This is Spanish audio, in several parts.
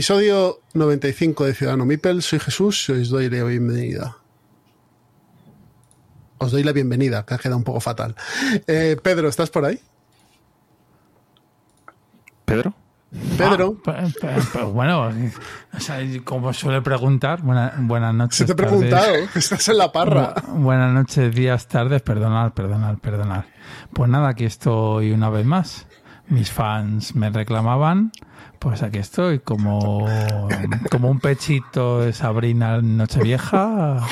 Episodio 95 de Ciudadano Mipel. Soy Jesús y os doy la bienvenida. Os doy la bienvenida, que ha quedado un poco fatal. Eh, Pedro, ¿estás por ahí? ¿Pedro? Pedro. Ah, bueno, o sea, como suele preguntar, buena, buenas noches. Se te he preguntado, que estás en la parra. Bu buenas noches, días, tardes, perdonad, perdonad, perdonad. Pues nada, aquí estoy una vez más. Mis fans me reclamaban, pues aquí estoy, como, como un pechito de Sabrina Nochevieja.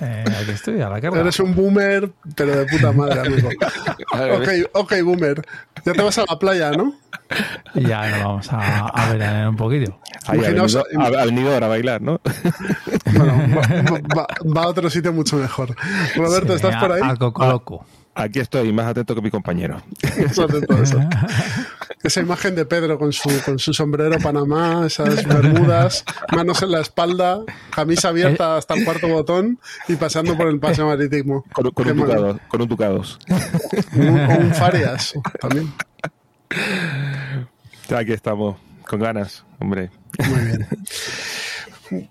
Eh, aquí estoy, a la carga. Eres un boomer, pero de puta madre, amigo. ok, ok, boomer. Ya te vas a la playa, ¿no? Ya nos vamos a, a ver en un poquito. Ahí, ha, venido, ha, venido, ahora a bailar, ¿no? Bueno, va, va, va, a otro sitio mucho mejor. Roberto, sí, ¿estás a, por ahí? Al coco loco. Aquí estoy, más atento que mi compañero. Esa imagen de Pedro con su, con su sombrero Panamá, esas bermudas, manos en la espalda, camisa abierta hasta el cuarto botón y pasando por el paseo marítimo. Con, con un, ducado, con un ducados. Un, o un Farias también. Aquí estamos, con ganas, hombre. Muy bien.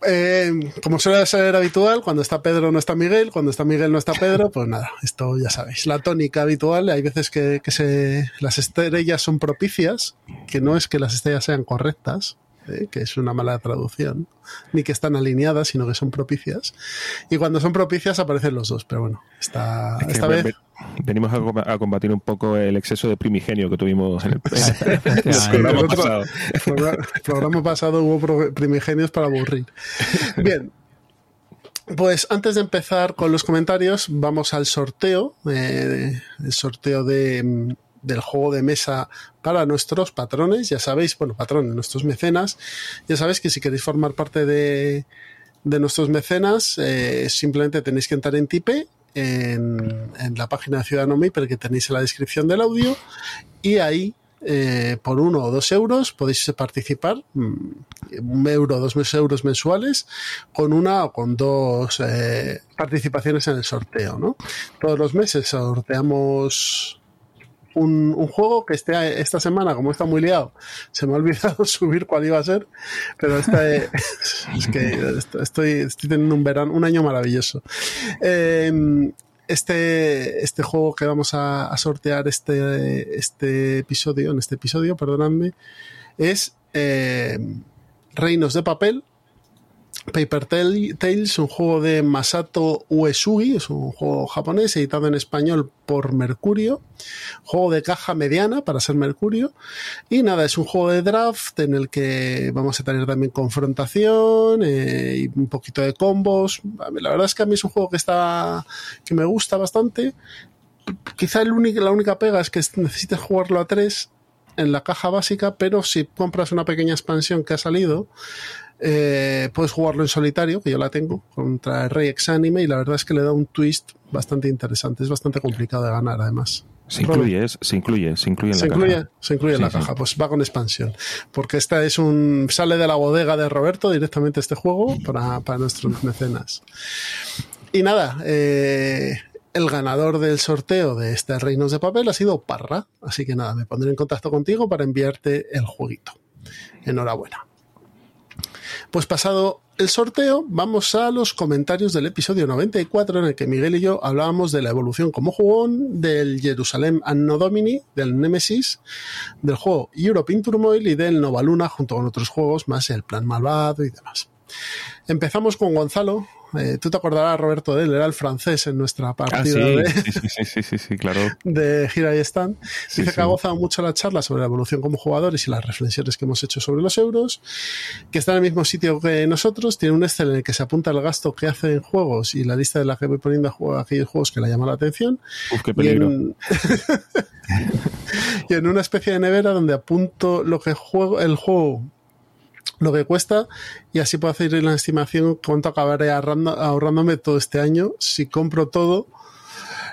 Eh, como suele ser habitual, cuando está Pedro no está Miguel, cuando está Miguel no está Pedro, pues nada, esto ya sabéis. La tónica habitual, hay veces que, se, las estrellas son propicias, que no es que las estrellas sean correctas, ¿eh? que es una mala traducción, ni que están alineadas, sino que son propicias. Y cuando son propicias aparecen los dos, pero bueno, esta, Es que esta ve- vez... ve- venimos a, com- a combatir un poco el exceso de primigenio que tuvimos en el, programa pasado. el programa- pasado hubo primigenios para aburrir. Bien. Pues antes de empezar con los comentarios, vamos al sorteo, eh, el sorteo de, mm, del juego de mesa para nuestros patrones. Ya sabéis, bueno, patrones, nuestros mecenas. Ya sabéis que si queréis formar parte de, de nuestros mecenas, eh, simplemente tenéis que entrar en Tipe, en, en la página de Ciudadano Maper que tenéis en la descripción del audio, y ahí eh, por uno o dos euros podéis participar, mm, un euro, dos euros mensuales, con una o con dos eh, participaciones en el sorteo. ¿no? Todos los meses sorteamos un, un juego que este, esta semana, como está muy liado, se me ha olvidado subir cuál iba a ser, pero esta, eh, es que estoy, estoy teniendo un verano, un año maravilloso. Eh, este, este juego que vamos a, sortear este, este episodio, en este episodio, perdonadme, es eh, Reinos de Papel, Paper Tales, un juego de Masato Uesugi, es un juego japonés editado en español por Mercurio, juego de caja mediana para ser Mercurio, y nada, es un juego de draft en el que vamos a tener también confrontación eh, y un poquito de combos. La verdad es que a mí es un juego que está que me gusta bastante. Quizá el único, la única pega es que necesites jugarlo a tres en la caja básica, pero si compras una pequeña expansión que ha salido, eh, puedes jugarlo en solitario, que yo la tengo, contra el Rey Exanime, y la verdad es que le da un twist bastante interesante. Es bastante complicado de ganar, además. Se incluye, se incluye, se incluye en se la incluye, caja. Se incluye Sí, en la sí. caja, pues va con expansión. Porque esta es un. sale de la bodega de Roberto directamente este juego para, para nuestros mecenas. Y nada, eh, el ganador del sorteo de este Reinos de Papel ha sido Parra. Así que nada, me pondré en contacto contigo para enviarte el jueguito. Enhorabuena. Pues pasado el sorteo, vamos a los comentarios del episodio 94 en el que Miguel y yo hablábamos de la evolución como jugón, del Jerusalem Anno Domini, del Nemesis, del juego Europe in Turmoil y del Nova Luna junto con otros juegos más el Plan Malvado y demás. Empezamos con Gonzalo, Eh, Tú te acordarás, Roberto, de él, era el francés en nuestra Ah, partida sí, de, sí, sí, sí, sí, sí, claro. de Gira y Stand. Dice sí. que ha gozado mucho la charla sobre la evolución como jugadores y las reflexiones que hemos hecho sobre los euros, que está en el mismo sitio que nosotros, tiene un Excel en el que se apunta el gasto que hace en juegos y la lista de la que voy poniendo a aquellos juegos que le llaman la atención. Uf, qué Y peligro. en, y en una especie de nevera donde apunto lo que juego, el juego, lo que cuesta, y así puedo hacer la estimación cuánto acabaré ahorrando- ahorrándome todo este año si compro todo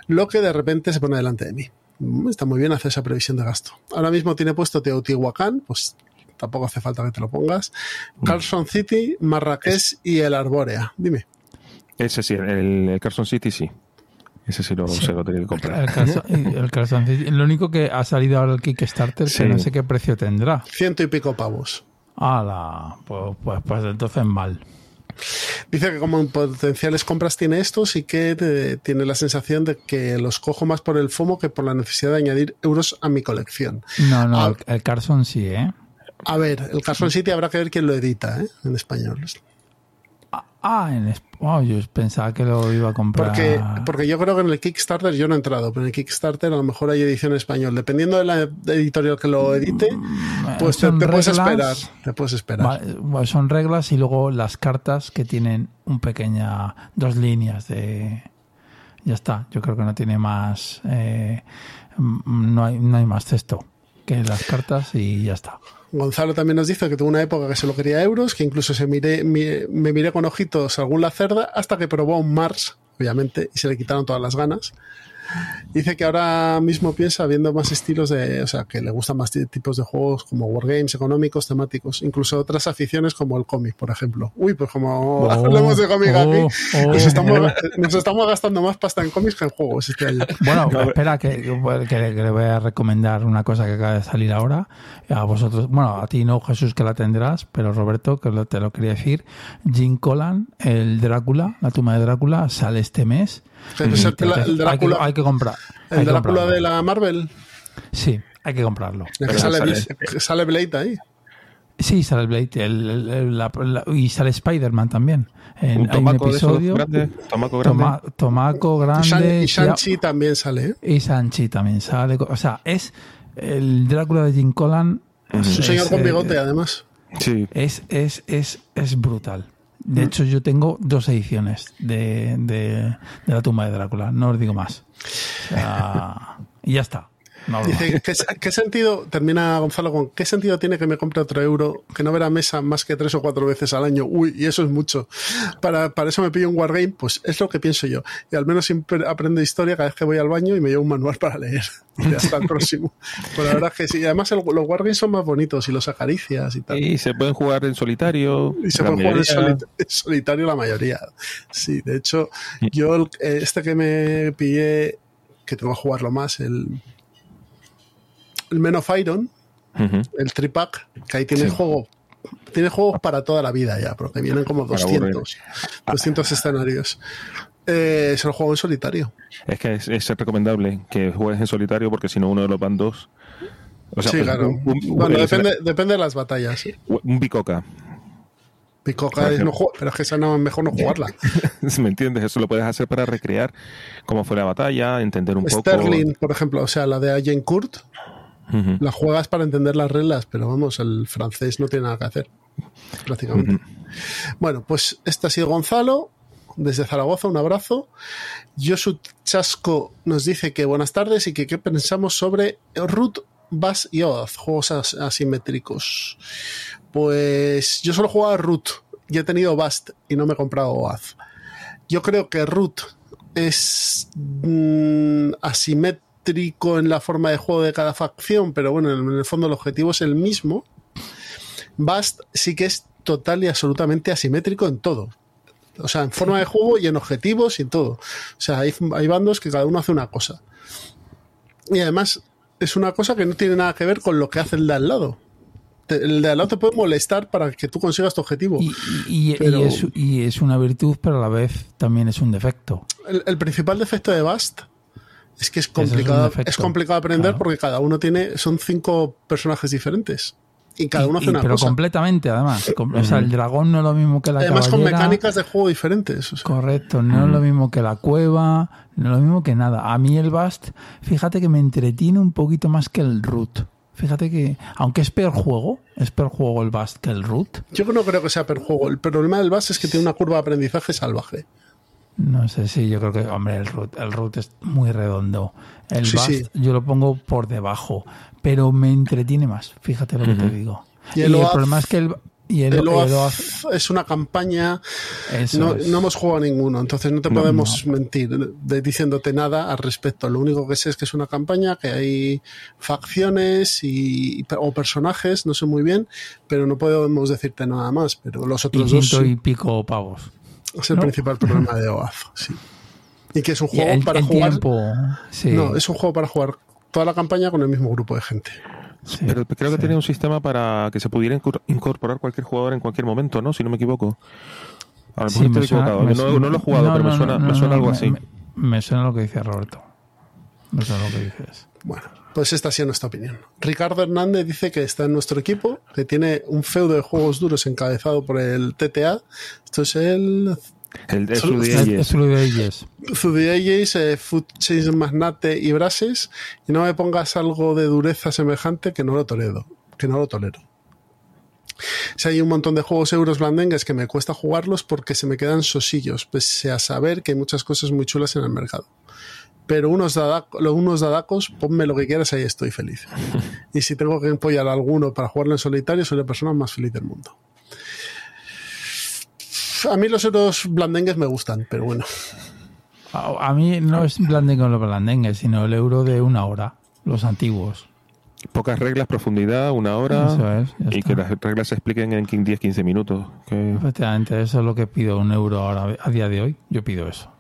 lo que de repente se pone delante de mí. Mm, Está muy bien hacer esa previsión de gasto. Ahora mismo tiene puesto Teotihuacán, pues tampoco hace falta que te lo pongas. Carson City, Marrakech y el Arbórea. Dime. Ese sí, el, el Carson City sí. Ese sí lo, se lo tenía que comprar. El, Carson- el Carson City. Lo único que ha salido ahora el Kickstarter, Sí. que no sé qué precio tendrá. Ciento y pico pavos. Ala, pues, pues, pues entonces mal. Dice que como en potenciales compras tiene estos y que te- tiene la sensación de que los cojo más por el FOMO que por la necesidad de añadir euros a mi colección. No, no, Ah. el, el Carson sí, ¿eh? A ver, el Carson City habrá que ver quién lo edita ¿eh? en español. Ah, en wow, yo pensaba que lo iba a comprar. Porque, porque yo creo que en el Kickstarter yo no he entrado, pero en el Kickstarter a lo mejor hay edición en español. Dependiendo de la editorial que lo edite, pues te, son te puedes esperar. Te puedes esperar. Vale, bueno, son reglas y luego las cartas que tienen un pequeña dos líneas de ya está yo creo que no tiene más eh, mm, no hay no hay más texto que las cartas y ya está Gonzalo también nos dice que tuvo una época que solo quería euros, que incluso se miré, mi- me miré con ojitos algún la cerda hasta que probó un Mars, obviamente, y se le quitaron todas las ganas. Dice que ahora mismo piensa viendo más estilos de, o sea, que le gustan más ti- tipos de juegos como wargames, económicos, temáticos, incluso otras aficiones como el cómic, por ejemplo. Uy, pues como Oh, hablamos de cómic oh, aquí, oh. nos, estamos, nos estamos gastando más pasta en cómics que en juegos este año. bueno espera que, que- que le voy a recomendar una cosa que acaba de salir ahora a vosotros bueno a ti no Jesús que la tendrás pero Roberto que lo- te lo quería decir Jim Collan el Drácula la tumba de Drácula sale este mes Pero es el, el hay, que, Drácula, hay que comprar el Drácula comprarlo. de la Marvel, Sí, hay que comprarlo. que Pero sale, sale- que sale Blade ahí. Sí, sale Blade el- el- el- la- la- y sale Spider-Man también. En, Un hay un tomaco de esos episodio. tomaco grande. Toma- tomaco Y Shan- grande. y sí, Shang-Chi también sale, ¿eh? y Sanchi también sale. O sea, es el Drácula de Jim Collan. Es un señor con eh, bigote, además. Sí, Es, es, es, es brutal. De hecho, yo tengo dos ediciones de, de, de la tumba de Drácula. No os digo más. O sea, y ya está. No. Dice, ¿qué, qué sentido, termina Gonzalo con, ¿qué sentido tiene que me compre otro euro que no verá mesa más que tres o cuatro veces al año? Uy, y eso es mucho. Para, para eso me pillo un Wargame, pues es lo que pienso yo. Y al menos siempre aprendo historia cada vez que voy al baño y me llevo un manual para leer. Y hasta el próximo. Pero la verdad es que sí. Y además el- los Wargames son más bonitos y los acaricias y tal. y se pueden jugar en solitario. Y se la puede jugar en, mayoría. solita- en solitario la mayoría. Sí, de hecho, yo el- eh, este que me pillé, que tengo que jugarlo más, el, el Men of Iron, el tripack, que ahí tiene Sí. juego. Tiene juegos para toda la vida ya, porque vienen como Para 200, 200 escenarios. Eh, se lo juego en solitario. Es que es, es recomendable que juegues en solitario porque si no uno de los van dos. O sea, sí, un- claro. un, un- bueno, el- depende, depende de las batallas. un bicoca. Picoca es no pero es que esa no es mejor no jugarla. ¿Me entiendes? Eso lo puedes hacer para recrear cómo fue la batalla, entender un poco. Sterling, por ejemplo, o sea, la de Ujú. la juegas para entender las reglas, pero vamos, el francés no tiene nada que hacer, prácticamente. Bueno, pues este ha sido Gonzalo, desde Zaragoza, un abrazo. Josu Chasco nos dice que buenas tardes y que qué pensamos sobre Root, Bass y Oath, juegos as- asimétricos. Pues yo solo he jugado a Root y he tenido Bast y no me he comprado Oath. Yo creo que Root es mm, asimétrico en la forma de juego de cada facción, pero bueno, en el fondo el objetivo es el mismo. Bast sí que es total y absolutamente asimétrico en todo. O sea, en forma de juego y en objetivos y en todo. O sea, hay, hay bandos que cada uno hace una cosa. Y además es una cosa que no tiene nada que ver con lo que hace el de al lado. El de al lado te puede molestar para que tú consigas tu objetivo. Y, y- y- Pero- y es, y es una virtud, pero a la vez también es un defecto. El, el principal defecto de Bast es que es complicado, es complicado aprender claro. porque cada uno tiene, son cinco personajes diferentes. Y cada uno hace Y- una pero cosa. completamente, además. Com- O sea, el dragón no es lo mismo que la Además con mecánicas de juego diferentes. o sea. Correcto, no es lo mismo que la cueva, no es lo mismo que nada. A mí el Bast, fíjate que me entretiene un poquito más que el Root. Fíjate que, aunque es peor juego, es peor juego el Bast que el Root. Yo no creo que sea per juego. El problema del base es que tiene una curva de aprendizaje salvaje. No sé si yo creo que, hombre, el Root, el Root es muy redondo. El Sí, Bast sí. yo lo pongo por debajo, pero me entretiene más. Fíjate lo que te digo. Y Y el problema es que el, y el, El es una campaña. No, es. no hemos jugado a ninguno, entonces no te No, podemos mentir de- diciéndote nada al respecto. Lo único que sé es que es una campaña, que hay facciones y, o personajes, no sé muy bien, pero no podemos decirte nada más. Pero los y otros dos ciento sí. y pico pavos. Es el ¿no? principal problema de OAZ. Sí. Y que es un juego el, para el jugar. tiempo, sí, No, es un juego para jugar toda la campaña con el mismo grupo de gente. sí, Pero creo que sí. tenía un sistema para que se pudiera incor- incorporar cualquier jugador en cualquier momento, ¿no? Si no me equivoco. A lo Sí, mejor me estoy suena- equivocado. me no, su- no lo he jugado, no, pero me suena, no, me suena no, algo me- así. Me, me suena lo que dice Roberto. Me suena lo que dices. Bueno, pues esta ha sido nuestra opinión. Ricardo Hernández dice que está en nuestro equipo, que tiene un feudo de juegos duros encabezado por el TTA. Esto es el El. Zudieyes, eh, Food Chains Magnate y Brases. Y no me pongas algo de dureza semejante que no lo tolero. Que no lo tolero. Si hay un montón de juegos euros blandengues que me cuesta jugarlos porque se me quedan sosillos, pese a saber que hay muchas cosas muy chulas en el mercado. Pero unos, dadaco- lo- unos dadacos, ponme lo que quieras, ahí estoy feliz. Y si tengo que empollar a alguno para jugarlo en solitario, soy la persona más feliz del mundo. A mí los euros blandengues me gustan, pero bueno. A, a mí no es blandengue o lo blandengue, sino el euro de una hora, los antiguos. Pocas reglas, profundidad, una hora. Eso es, y está. que las reglas se expliquen en 10-15 minutos. Que- Efectivamente, eso es lo que pido un euro ahora, a día de hoy. Yo pido eso.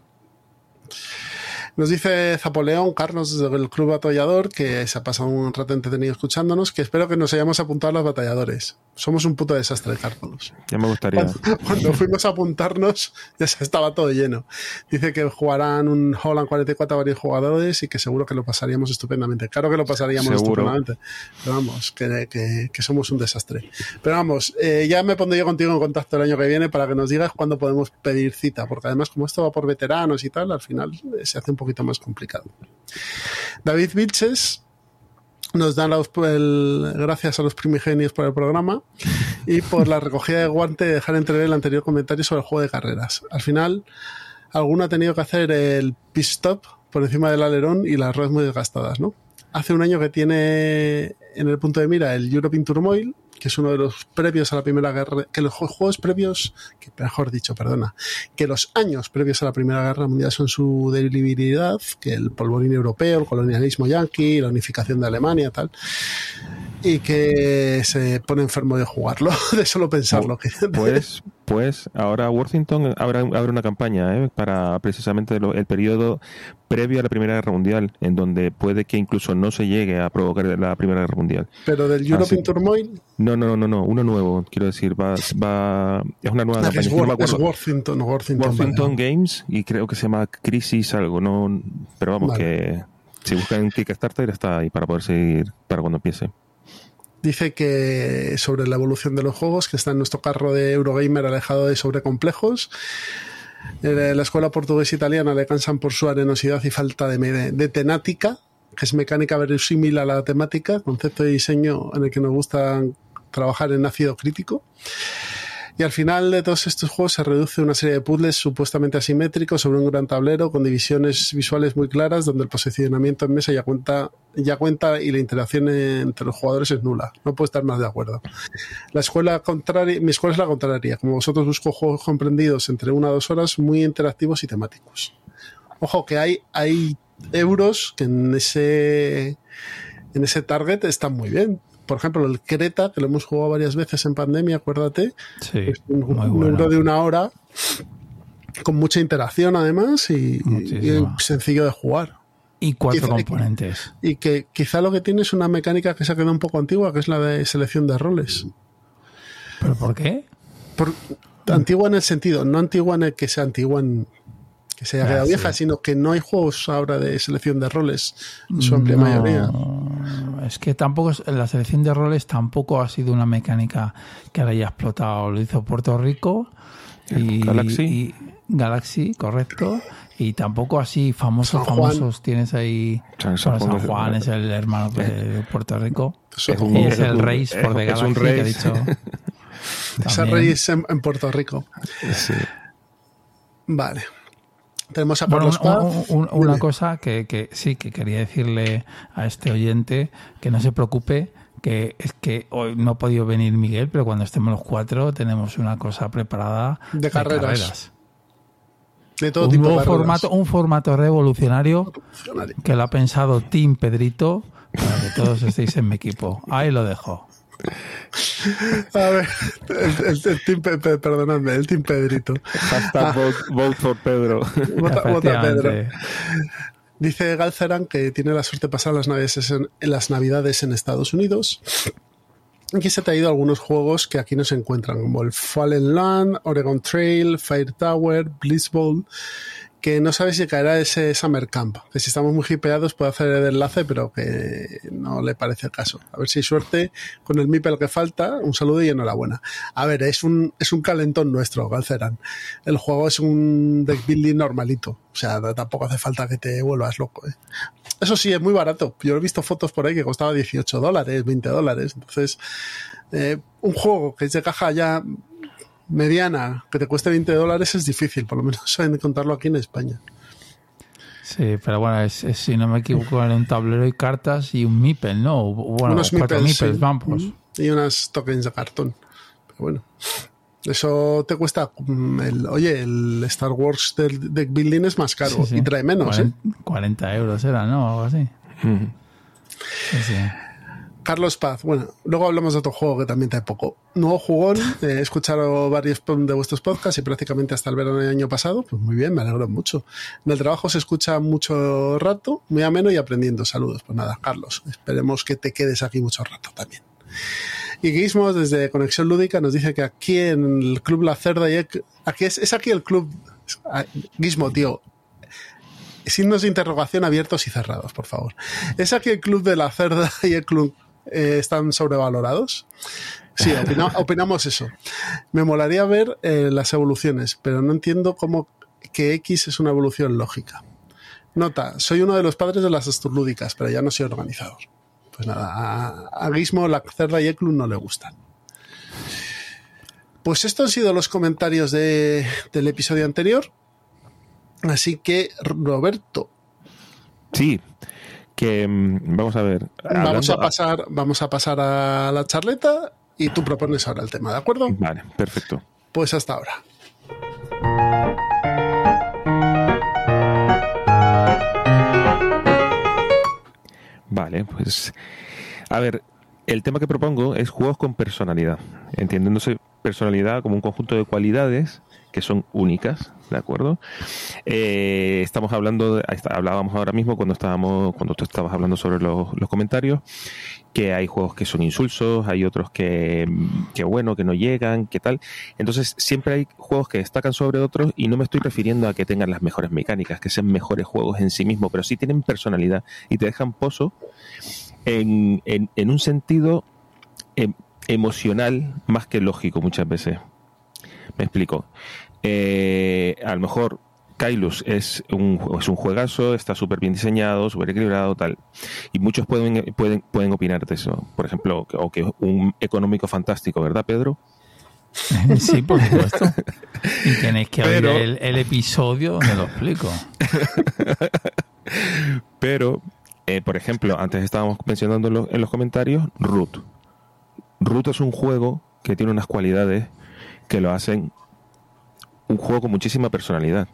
Nos dice Zapoleón, Carlos del Club Batallador, que se ha pasado un rato entretenido escuchándonos, que espero que nos hayamos apuntado a los batalladores. Somos un puto desastre, Carlos. Ya me gustaría. Cuando, cuando fuimos a apuntarnos, ya se estaba todo lleno. Dice que jugarán un Holland 44 a varios jugadores y que seguro que lo pasaríamos estupendamente. Claro que lo pasaríamos Seguro. estupendamente. Pero vamos, que, que- que somos un desastre. Pero vamos, eh, ya me pondré yo contigo en contacto el año que viene para que nos digas cuándo podemos pedir cita, porque además, como esto va por veteranos y tal, al final eh, se hace un poquito más complicado. David Vilches nos da los- el- gracias a los primigenios por el programa y por la recogida de guante de dejar entrever el anterior comentario sobre el juego de carreras. Al final, alguno ha tenido que hacer el pit stop por encima del alerón y las ruedas muy desgastadas, ¿no? Hace un año que tiene en el punto de mira el European Turmoil, que es uno de los previos a la Primera Guerra, que los ju- juegos previos, que mejor dicho, perdona, que los años previos a la Primera Guerra Mundial son su debilidad, que el polvorín europeo, el colonialismo yanqui, la unificación de Alemania, tal, y que se pone enfermo de jugarlo, de solo pensarlo. que- Pues, pues ahora Worthington abre, abre una campaña ¿eh? para precisamente lo- el periodo previo a la Primera Guerra Mundial, en donde puede que incluso no se llegue a provocar la Primera Guerra Mundial. Pero del European sí. Turmoil, No, no, no, no, uno nuevo, quiero decir, va, va es una nueva ah, es, campaña. no es. Worthington, Worthington, Worthington vale. Games y creo que se llama Crisis algo, no, pero vamos Vale. que si buscan Kickstarter está ahí para poder seguir para cuando empiece. Dice que sobre la evolución de los juegos, que está en nuestro carro de Eurogamer alejado de sobrecomplejos. Eh, La escuela portuguesa italiana le cansan por su arenosidad y falta de, de que es mecánica verosímil a la temática, concepto de diseño en el que nos gusta trabajar en ácido crítico. Y al final de todos estos juegos se reduce una serie de puzzles supuestamente asimétricos sobre un gran tablero con divisiones visuales muy claras donde el posicionamiento en mesa ya cuenta, ya cuenta y la interacción entre los jugadores es nula. No puedo estar más de acuerdo. La escuela contraria, mi escuela es la contraria. Como vosotros busco juegos comprendidos entre una o dos horas muy interactivos y temáticos. Ojo que hay, hay euros que en ese, en ese target están muy bien. Por ejemplo, el Creta, que lo hemos jugado varias veces en pandemia, acuérdate, Sí, es un, muy un euro de una hora con mucha interacción además y, sencillo de jugar. Y cuatro Quizá- componentes. Y que quizá lo que tiene es una mecánica que se ha quedado un poco antigua, que es la de selección de roles. ¿Pero por qué? Por- antigua en el sentido, no antigua en el que sea antigua en que se haya Ah, quedado sí. vieja, sino que no hay juegos ahora de selección de roles en su amplia No, mayoría. es que tampoco es- la selección de roles tampoco ha sido una mecánica que la haya explotado. Lo hizo Puerto Rico y Galaxy. y- Galaxy, correcto. Y tampoco así famosos, famosos tienes ahí. San- San Bueno, San Juan es- el hermano de Puerto Rico. Es un- Y es el Reis por The es un Galaxy que ha Reis. dicho. Ese también. rey es en, en Puerto Rico. Sí. Vale. Tenemos a Bueno, un- Paz. un- un- una cosa que, que sí, que quería decirle a este oyente que no se preocupe, que es que hoy no ha podido venir Miguel, pero cuando estemos los cuatro tenemos una cosa preparada De carreras. De todo Un tipo nuevo de carreras. formato, un formato revolucionario que lo ha pensado Team Pedrito para que todos estéis en mi equipo. Ahí lo dejo. A ver, el, el- el team, Pe- Pe- perdonadme, el team Pedrito. Hashtag vote, vote for Pedro. Vota, vota Pedro. Dice Galceran que tiene la suerte de pasar las navidades en, en las navidades en Estados Unidos. Aquí se ha traído algunos juegos que aquí no se encuentran, como el Fallen Land, Oregon Trail, Fire Tower, Bliss Bowl, que no sabe si caerá ese Summer Camp, que si estamos muy hipeados puede hacer el enlace, pero que no le parece el caso. A ver si hay suerte con el MIPEL que falta. Un saludo y enhorabuena. A ver, es un, es un calentón nuestro, Galceran. El juego es un deck building normalito. O sea, tampoco hace falta que te vuelvas loco. ¿eh? Eso sí, es muy barato. Yo he visto fotos por ahí que costaba 18 dólares, 20 dólares. Entonces, eh, un juego que es de caja ya mediana, que te cueste 20 dólares es difícil, por lo menos encontrarlo aquí en España. Sí, pero bueno, es, es, si no me equivoco, era un tablero y cartas y un Mipel, ¿no? Bueno, Unos cuatro meeples, Mipels, sí. vamos. Y unas tokens de cartón. Pero bueno. Eso te cuesta. mm, El, oye, el Star Wars del deck building es más caro Sí, sí. y trae menos. ¿eh? 40, 40 euros era, ¿no? Algo así. Mm. Sí, sí. Carlos Paz, bueno, luego hablamos de otro juego que también trae poco. Nuevo jugón, eh, he escuchado varios de vuestros podcasts y prácticamente hasta el verano del año pasado, pues muy bien, me alegro mucho. En el trabajo se escucha mucho rato, muy ameno y aprendiendo. Saludos. Pues nada, Carlos, esperemos que te quedes aquí mucho rato también. Y Gizmos, desde Conexión Lúdica, nos dice que aquí en el Club La Cerda, y aquí es, es aquí el club. ah, Gizmo, tío, signos de interrogación abiertos y cerrados, por favor. ¿Es aquí el club de la cerda y el club eh, están sobrevalorados? Sí, opina- opinamos eso. Me molaría ver eh, las evoluciones, pero no entiendo cómo que X es una evolución lógica. Nota, soy uno de los padres de las astrolúdicas, pero ya no soy organizador. Pues nada, a, a Gizmo, la cerda y el club no le gustan. Pues estos han sido los comentarios de- del episodio anterior. Así que, Roberto, Sí, que mm, vamos a ver. Vamos a pasar, vamos a pasar a la charleta y tú propones ahora el tema, ¿de acuerdo? Vale, perfecto. Pues hasta ahora. Vale, pues a ver, el tema que propongo es juegos con personalidad, entendiéndose personalidad como un conjunto de cualidades que son únicas, ¿de acuerdo? Eh, estamos hablando, hablábamos ahora mismo cuando estábamos, cuando tú estabas hablando sobre los, los comentarios, que hay juegos que son insulsos, hay otros que, que bueno, que no llegan, que tal. Entonces siempre hay juegos que destacan sobre otros y no me estoy refiriendo a que tengan las mejores mecánicas, que sean mejores juegos en sí mismos, pero sí tienen personalidad y te dejan pozo en, en, en un sentido em, emocional más que lógico muchas veces. Me explico. Eh, a lo mejor Kailus es un, es un juegazo, está súper bien diseñado, súper equilibrado, tal. Y muchos pueden, pueden, pueden opinar de eso. Por ejemplo, o que es un económico fantástico, ¿verdad, Pedro? Sí, por supuesto. Y tenéis que Pero- oír el, el episodio donde lo explico. Pero, eh, por ejemplo, antes estábamos mencionando en los, en los comentarios, Root. Root es un juego que tiene unas cualidades que lo hacen un juego con muchísima personalidad.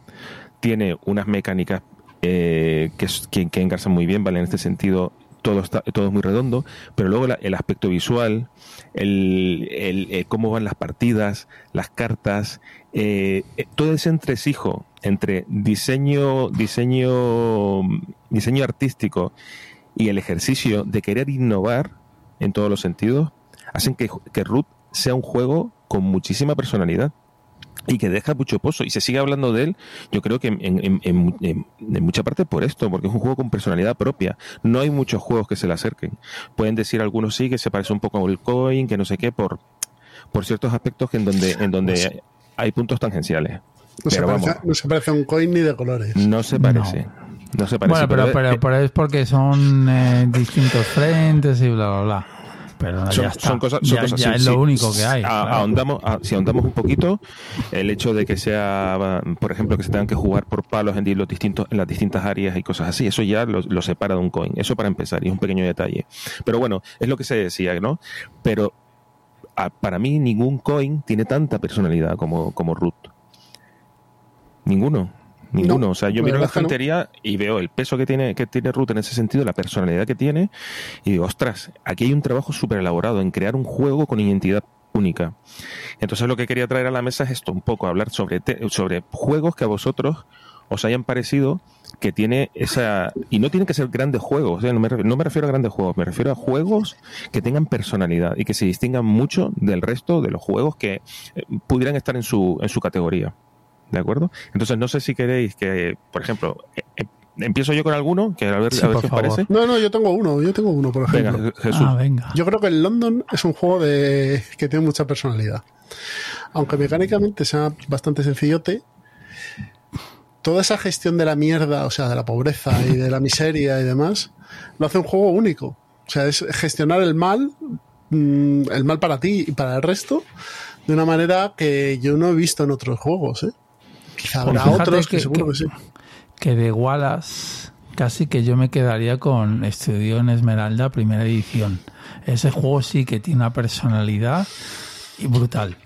Tiene unas mecánicas eh, que, que, engarzan muy bien, ¿vale? En este sentido, todo, está, todo es muy redondo, pero luego la- el aspecto visual, el, el- el cómo van las partidas, las cartas, eh, eh, todo ese entresijo entre diseño, diseño, diseño artístico y el ejercicio de querer innovar en todos los sentidos, hacen que, que Root sea un juego con muchísima personalidad. Y que deja mucho pozo y se sigue hablando de él, yo creo que en, en, en, en, mucha parte por esto, porque es un juego con personalidad propia. No hay muchos juegos que se le acerquen. Pueden decir algunos sí que se parece un poco al coin, que no sé qué, por, por ciertos aspectos que en donde, en donde pues hay puntos tangenciales. No, se parece, no se parece a un coin ni de colores. No se parece. No, se parece. Bueno, pero, pero, es porque son eh, distintos frentes y bla, bla, bla. Pero son, ya está. cosas, ya, es lo único que hay. ahondamos, si ahondamos un poquito, el hecho de que sea, por ejemplo, que se tengan que jugar por palos en, los distintos, en las distintas áreas y cosas así, eso ya lo, separa de un coin. Eso para empezar, y es un pequeño detalle. Pero bueno, es lo que se decía, ¿no? Pero para mí ningún coin tiene tanta personalidad como, como root. Ninguno. Ninguno. o sea, yo miro la estantería y veo el peso que tiene, que tiene Root en ese sentido, la personalidad que tiene, y digo, ostras, aquí hay un trabajo súper elaborado en crear un juego con identidad única. Entonces lo que quería traer a la mesa es esto, un poco, hablar sobre, sobre juegos que a vosotros os hayan parecido que tiene esa... Y no tienen que ser grandes juegos, no, me, no, me, refiero a grandes juegos, me refiero a juegos que tengan personalidad y que se distingan mucho del resto de los juegos que eh, pudieran estar en su, en su categoría. ¿De acuerdo? Entonces, no sé si queréis que, por ejemplo, eh, eh, empiezo yo con alguno, que a ver, a ver qué os parece. No, no, yo tengo uno, yo tengo uno, por ejemplo. Venga, Jesús. Ah, venga. Yo creo que el London es un juego de que tiene mucha personalidad. Aunque mecánicamente sea bastante sencillote, toda esa gestión de la mierda, o sea, de la pobreza y de la miseria y demás, lo hace un juego único. O sea, es gestionar el mal, mm, el mal para ti y para el resto, de una manera que yo no he visto en otros juegos, ¿eh? Quizá habrá otros que, seguro que, sí. Que de Wallace casi que yo me quedaría con Estudio en Esmeralda primera edición. Ese juego sí que tiene una personalidad y brutal.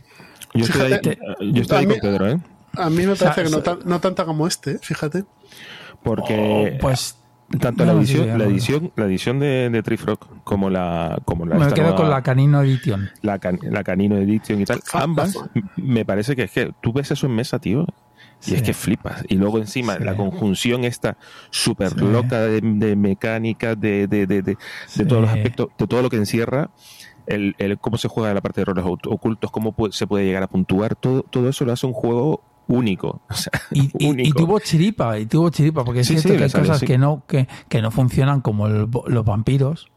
Yo estoy ahí, con Pedro, ¿eh? A mí me parece que no, no, tanta como este, fíjate. Porque oh, pues tanto la edición, la edición, la edición de, de Trifrock como la como la me quedo con la Canino Edition. La, la Canino Edition y tal. Ambas me parece que es que tú ves eso en mesa, tío, y es que flipas. Y luego encima la conjunción esta súper loca de, mecánica, de, de, de, de, todos los aspectos, de todo lo que encierra, el, el, cómo se juega la parte de roles ocultos, cómo se puede llegar a puntuar, todo, todo eso lo hace un juego único. y, tuvo chiripa, y tuvo chiripa, porque es cierto que hay cosas que no, que, que no funcionan como los vampiros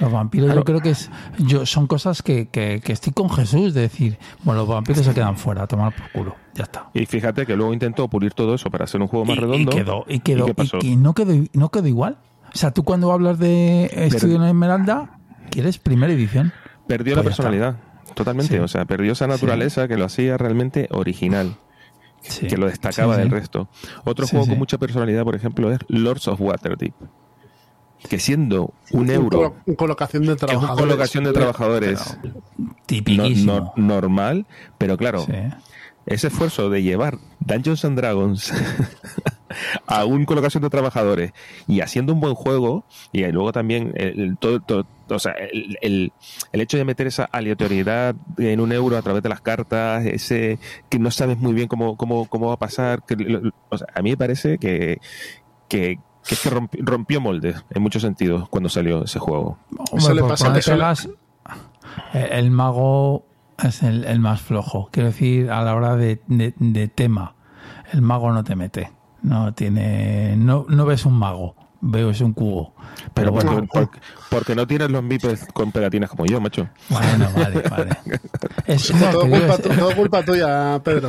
los vampiros yo creo que es, yo, son cosas que, que, estoy con Jesús, de decir, bueno, los vampiros se quedan fuera, a tomar por culo, ya está. Y fíjate que luego intentó pulir todo eso para hacer un juego más redondo. Y quedó, y quedó, y, no quedó, no quedó igual. O sea, tú cuando hablas de Estudio en Esmeralda, quieres primera edición. Perdió la pues personalidad, totalmente. O sea, perdió esa naturaleza que lo hacía realmente original. que lo destacaba del resto. Otro juego con mucha personalidad, por ejemplo, es Lords of Waterdeep que siendo un euro. Un colocación de trabajadores. colocación de trabajadores. normal, pero claro, ese esfuerzo de llevar Dungeons and Dragons a un colocación de trabajadores y haciendo un buen juego, y luego también el, todo, o sea, el, el, hecho de meter esa aleatoriedad en un euro a través de las cartas, ese que no sabes muy bien cómo, cómo, cómo va a pasar, que, o sea, a mí me parece que, que, que es que rompió, moldes en muchos sentidos cuando salió ese juego. el mago es el, más flojo. Quiero decir, a la hora de, de, tema, el mago no te mete. No tiene, no, no ves un mago, veo es un cubo. Pero, bueno, porque, no tienes los mipes con pegatinas como yo, macho. Bueno, vale, vale. Es, todo, culpa, tuya, Pedro.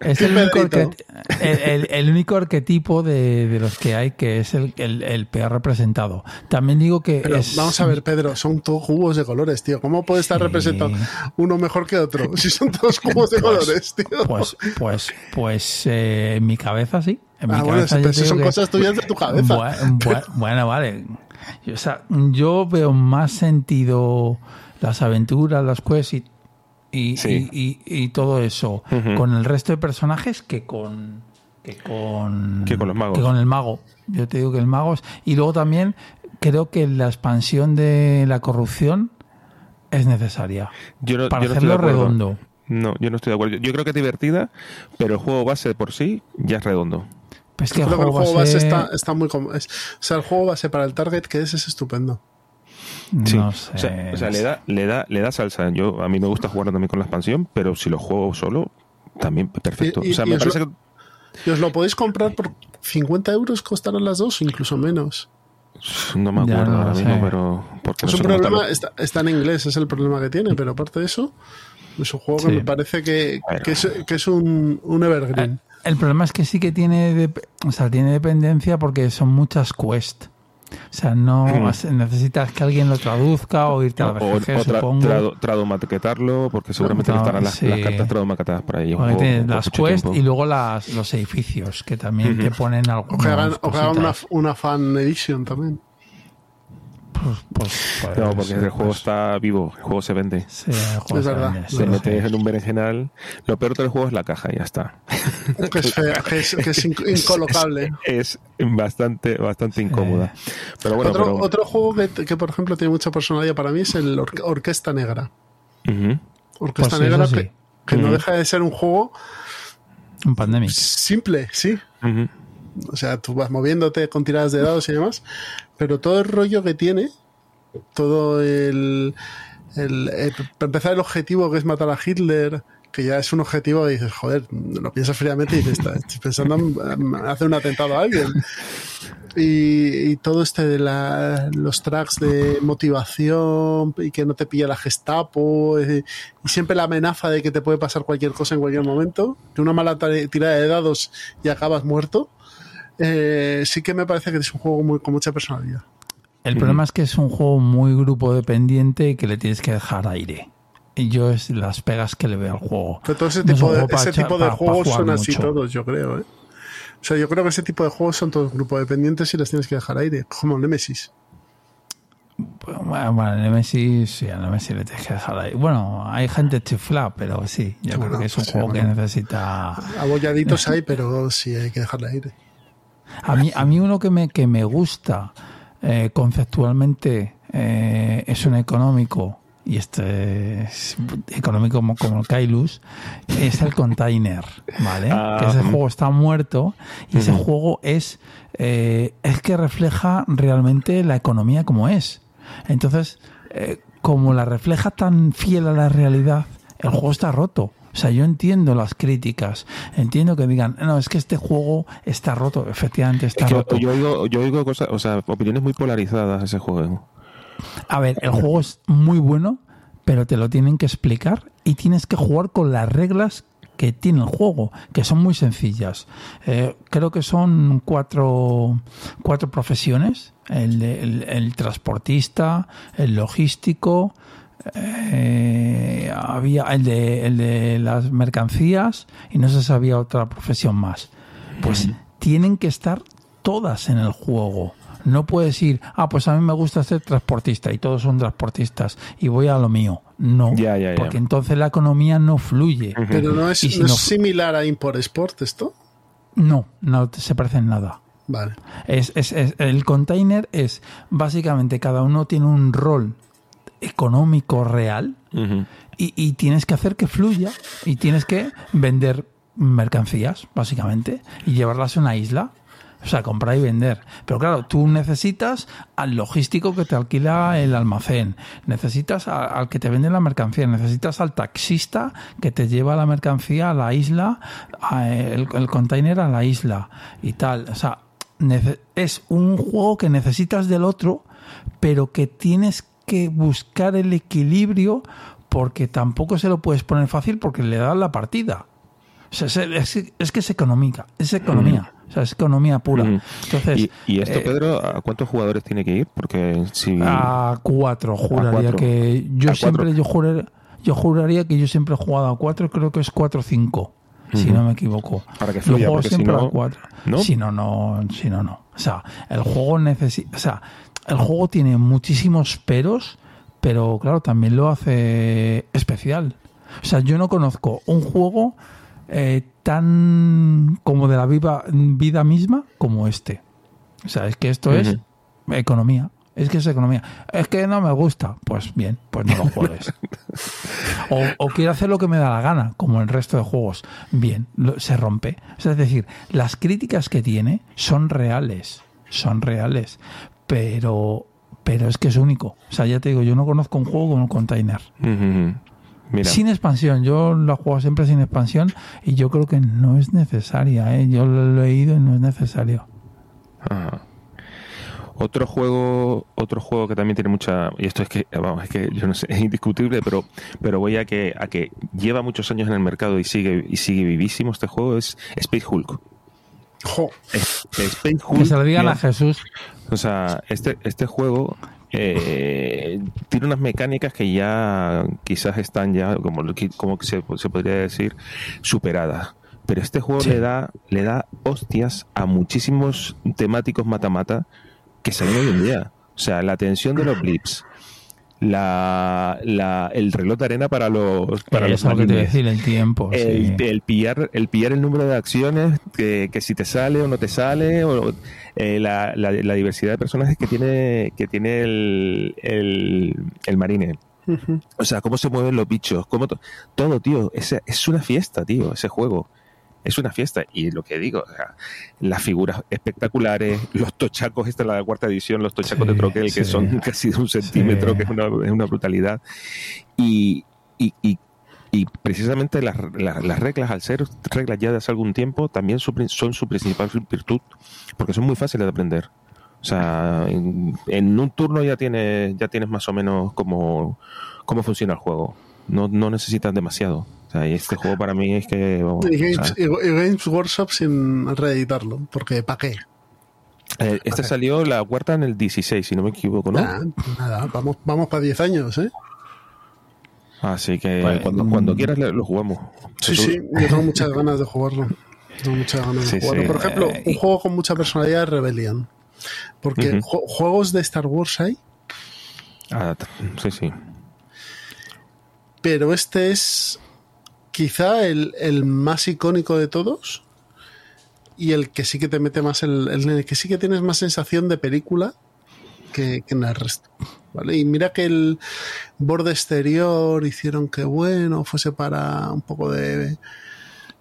Es el único, el, único, arquetipo de, los que hay que es el, el, peor representado. También digo que. Vamos a ver, Pedro, son todos cubos de colores, tío. ¿Cómo puede estar representado uno mejor que otro? Si son todos cubos de pues, colores, tío. Pues, pues, pues eh, en mi cabeza sí. En ah, bueno, son cosas tuyas de tu cabeza. bueno, vale. O sea, yo veo más sentido las aventuras, las quests y, y, todo eso con el resto de personajes que con que con que con los magos. Que con el mago. Yo te digo que el mago es, y luego también creo que la expansión de la corrupción es necesaria para hacerlo redondo. No, yo no estoy de acuerdo. Yo creo que es divertida, pero el juego base por sí ya es redondo. Pues que el juego, base, está, está, muy... o sea, el juego base para el target que es es estupendo. Sí. No sé. O sea, le, da, le, da, le da salsa. Yo, a mí me gusta jugar también con la expansión, pero si lo juego solo, También, perfecto. Y- y- o sea, me os parece lo- que Y os lo podéis comprar por 50 euros, costarán las dos, o incluso menos. no me acuerdo no ahora mismo, sé. pero porque Es no un problema, está, está en inglés, es el problema que tiene, pero aparte de eso, es un juego que me parece que, Bueno. que es, que es un, un evergreen. El problema es que sí que tiene, dep- o sea, tiene dependencia porque son muchas quests. O sea, no Mm. necesitas que alguien lo traduzca o irte a la o, BGG, o tra- supongo. porque seguramente no estarán las, sí. las cartas tradumaquetadas por ahí. tienes con las quests tiempo. y luego las, los edificios que también te ponen O hagan, o que hagan una, una fan edition también. Pues, pues, pues, No, porque el pues, juego está vivo, el juego se vende. sí, el juego Es se verdad. vende, Se Se sí, mete sí. en un berenjenal. Lo peor del juego es la caja, ya está. Que es, fea, que es, que es inc- incolocable. Es bastante, bastante incómoda. Pero bueno, otro, pero- otro juego que, que, por ejemplo, tiene mucha personalidad para mí es el Orque- Orquesta Negra. Ujú. Orquesta Pues sí, Negra eso que, sí. que no Ujú. deja de ser un juego Un pandemic. simple, sí. Ujú. O sea, tú vas moviéndote con tiradas de dados y demás, pero todo el rollo que tiene, todo el, el, empezar el objetivo que es matar a Hitler, que ya es un objetivo que dices, joder, lo piensas fríamente y dices, "Está- estoy pensando en hacer un atentado a alguien. Y, y todo este de la, los tracks de motivación y que no te pilla la Gestapo y siempre la amenaza de que te puede pasar cualquier cosa en cualquier momento, que una mala tirada de dados y acabas muerto. Eh, sí que me parece que es un juego muy, con mucha personalidad. El problema es que es un juego muy grupo dependiente y que le tienes que dejar aire. Y yo es las pegas que le veo al juego. Pero todo ese No es tipo de, ese echar- tipo de para- juegos son así mucho. todos, yo creo. ¿eh? O sea, yo creo que ese tipo de juegos son todos grupo dependientes y les tienes que dejar aire, como Nemesis. Bueno, bueno, en Nemesis, sí, a Nemesis le tienes que dejar aire. Bueno, hay gente chifla, pero sí, yo Bueno, creo que es un pues sí, juego bueno. que necesita... Abolladitos hay, pero sí hay que dejarle aire. A mí, a mí uno que me, que me gusta eh, conceptualmente eh, es un económico, y este es económico como, como el Kailus, es el Container, ¿vale? Ah, que ese mm. juego está muerto y ese juego es, eh, es que refleja realmente la economía como es. Entonces, eh, como la refleja tan fiel a la realidad, el juego está roto. O sea, yo entiendo las críticas, entiendo que digan, no, es que este juego está roto, efectivamente está Es que roto. yo oigo, yo oigo cosas, o sea, opiniones muy polarizadas ese juego. A ver, el juego es muy bueno, pero te lo tienen que explicar y tienes que jugar con las reglas que tiene el juego, que son muy sencillas. Eh, creo que son cuatro, cuatro profesiones. El, de- el- el transportista, el logístico, eh, había el de, el de las mercancías y no sé si había otra profesión más. Pues tienen que estar todas en el juego. No puedes ir, ah, pues a mí me gusta ser transportista y todos son transportistas y voy a lo mío. No, Ya, ya, ya. porque entonces la economía no fluye. Pero no es, si no es similar a Import Sport esto. No, no se parece en nada. Vale. Es, es- es- el container es básicamente cada uno tiene un rol económico real y, y tienes que hacer que fluya y tienes que vender mercancías, básicamente, y llevarlas a una isla. O sea, comprar y vender. Pero claro, tú necesitas al logístico que te alquila el almacén, necesitas a- al que te vende la mercancía, necesitas al taxista que te lleva la mercancía a la isla, a el, el container a la isla y tal. O sea, es un juego que necesitas del otro, pero que tienes que buscar el equilibrio porque tampoco se lo puedes poner fácil porque le das la partida. O sea, es, es- es que es económica, es economía, o sea, es economía pura. Entonces, ¿Y, y esto, eh, Pedro, a cuántos jugadores tiene que ir? Porque si... a cuatro, juraría cuatro. que yo A siempre, cuatro. yo, jurar- yo juraría que yo siempre he jugado a cuatro, creo que es cuatro o cinco, si no me equivoco. Para que juego porque si siempre no- a cuatro. ¿no? Si no, no, si no, no. O sea, el juego necesita, o sea, el juego tiene muchísimos peros, pero claro, también lo hace especial. O sea, yo no conozco un juego eh, tan como de la viva, vida misma como este. O sea, es que esto es economía. Es que es economía. Es que no me gusta. Pues bien, pues no lo juegues. o, o quiero hacer lo que me da la gana, como el resto de juegos. Bien, lo- se rompe. O sea, es decir, las críticas que tiene son reales. Son reales. Pero, pero es que es único. O sea, ya te digo, yo no conozco un juego como el container. Mira, Sin expansión, yo lo juego siempre sin expansión y yo creo que no es necesaria, ¿eh? yo lo he leído y no es necesario. Ajá. Otro juego, otro juego que también tiene mucha, y esto es que, vamos, es que yo no sé, es indiscutible, pero, pero voy a que, a que lleva muchos años en el mercado y sigue, y sigue vivísimo este juego es Space Hulk. Jo, Es- Space Hulk. Que se lo digan tío, a Jesús. O sea, este, este juego eh, tiene unas mecánicas que ya quizás están ya, como, como se, se podría decir, superadas. Pero este juego Sí. le da le da hostias a muchísimos temáticos mata-mata que salen hoy en día. O sea, la tensión de los blips, la, la, el reloj de arena para los, para los Eso es lo que te decir, el tiempo. el, sí. el pillar el pillar el número de acciones que, que si te sale o no te sale o eh, la, la- la diversidad de personajes que tiene que tiene el, el, el marine o sea cómo se mueven los bichos cómo to- todo tío ese, es una fiesta tío ese juego es una fiesta y lo que digo o sea, las figuras espectaculares los tochacos esta es la cuarta edición los tochacos Sí, de troquel que son casi de un centímetro Sí. que es una, es una brutalidad y, y, y y precisamente las, las- las reglas, al ser reglas ya de hace algún tiempo, también son su principal virtud, porque son muy fáciles de aprender. O sea, en, en un turno ya tienes, ya tienes más o menos cómo, cómo funciona el juego. No, no necesitas demasiado. O sea, y este juego para mí es que... vamos, Y Games, y- Games Workshop sin reeditarlo, porque ¿para qué? eh, este salió la cuarta en el 16, si no me equivoco, ¿no? Nah, nada, vamos, vamos para 10 años, ¿eh? Así que Pues, cuando, mm. cuando quieras lo jugamos. Sí, sí, yo tengo muchas ganas de jugarlo. Tengo muchas ganas de Sí, jugarlo. sí. Por ejemplo, Eh, un juego con mucha personalidad es Rebellion. Porque Ujú. ju- juegos de Star Wars hay, Ah, sí, sí. Pero este es quizá el, el más icónico de todos y el que sí que te mete más, el, el- que sí que tienes más sensación de película que, que en el resto. ¿vale? Y mira que el borde exterior hicieron que bueno, fuese para un poco de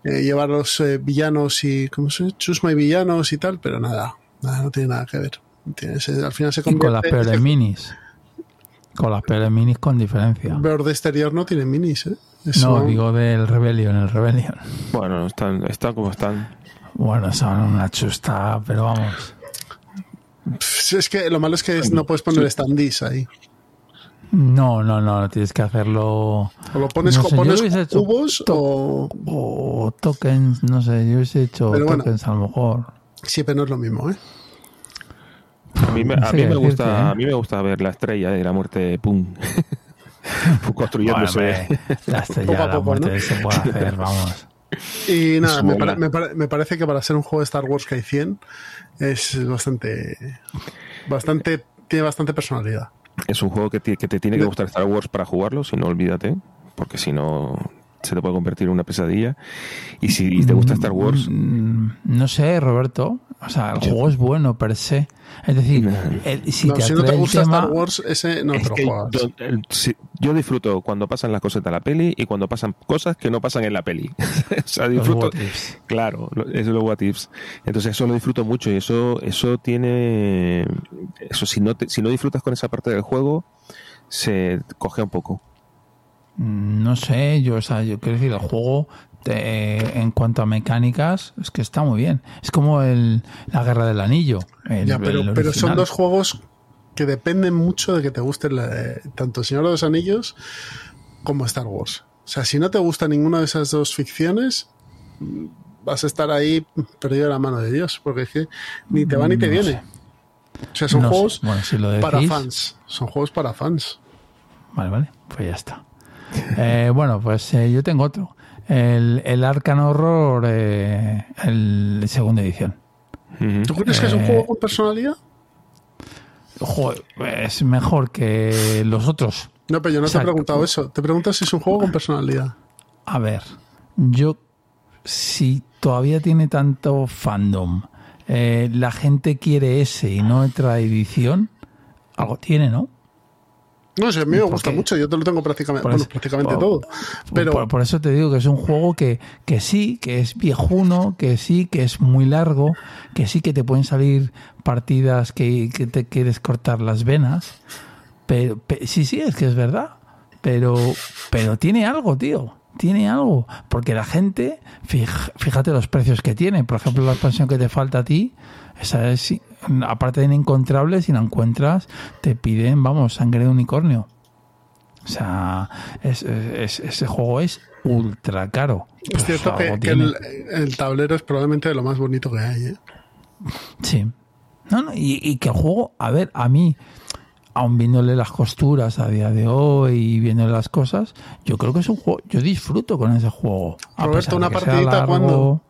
eh, llevar los eh, villanos y, ¿cómo se? Chusma y villanos y tal, pero nada, nada, no tiene nada que ver. Tiene- se- al final se Y con las convierte... peores minis. Con las peores minis con diferencia. Borde exterior no tiene minis, ¿eh? Eso- No, digo del Rebellion, el Rebellion. Bueno, están, están como están. Bueno, son una chusta, pero vamos. Es que lo malo es que no puedes poner standees ahí. No, no, no, tienes que hacerlo. O lo pones, No sé, pones cubos o... O tokens, no sé, yo hubiese hecho Pero bueno. tokens a lo mejor. Siempre no es lo mismo, ¿eh? A mí, me, a mí me decirte, gusta, ¿eh? a mí me gusta ver la estrella de la muerte, pum, construyéndose. Bueno, hombre, la estrella Poco a de la poco, muerte ¿no? se puede hacer, vamos. Y nada, me, pare- me pare- me parece que para ser un juego de Star Wars que hay 100 es bastante... bastante tiene bastante personalidad. Es un juego que, ti- que te tiene que gustar Star Wars para jugarlo, si no olvídate, porque si no se te puede convertir en una pesadilla. Y si te gusta Star Wars, Mm, No sé, Roberto. O sea, el Yo- juego es bueno per se. Es decir, el- si No, te si no te gusta tema, Star Wars, ese no te es lo que juegas. yo, el- si- yo disfruto cuando pasan las cosas de la peli y cuando pasan cosas que no pasan en la peli. o sea, disfruto. Claro, lo- eso es lo what ifs. Entonces eso lo disfruto mucho y eso eso tiene eso si no te- si no disfrutas con esa parte del juego se coge un poco. Mm, No sé, yo, o sea, yo quiero decir, el juego en cuanto a mecánicas es que está muy bien. Es como el, la Guerra del Anillo. el- Ya, pero, el pero son dos juegos que dependen mucho de que te guste la- tanto Señor de los Anillos como Star Wars. O sea, si no te gusta ninguna de esas dos ficciones, vas a estar ahí perdido la mano de Dios, porque es que ni te va ni te No viene. sé. O sea, son No juegos Bueno, si lo para fans. Son juegos para fans. Vale, vale, pues ya está. Eh, bueno, pues eh, yo tengo otro. El, el Arcan Horror, eh, el segunda edición. ¿Tú crees que es un Eh, juego con personalidad? Joder, es mejor que los otros. No, pero yo no te he preguntado eso. Te pregunto si es un juego con personalidad. A ver, yo si todavía tiene tanto fandom, eh, la gente quiere ese y no otra edición, algo tiene, ¿no? No sé, a mí me ¿Por gusta mucho. Yo te lo tengo prácticamente, Por bueno, eso- prácticamente por- todo. Pero por, por eso te digo que es un juego que, que sí, que es viejuno, que sí, que es muy largo, que sí que te pueden salir partidas que, que te quieres cortar las venas. Pero, pe- sí, sí, es que es verdad. pero, pero tiene algo, tío. Tiene algo. Porque la gente, fíjate los precios que tiene. Por ejemplo, la expansión que te falta a ti, esa es, aparte de inencontrable, si la encuentras, te piden, vamos, sangre de unicornio. O sea, es- es- ese juego es ultra caro. Es Pues cierto que, el, el tablero es probablemente de lo más bonito que hay. ¿eh? Sí. No, no, y, y que el juego, a ver, a mí, aun viéndole las costuras a día de hoy y viéndole las cosas, yo creo que es un juego, yo disfruto con ese juego. Roberto, una partidita, largo, ¿cuándo?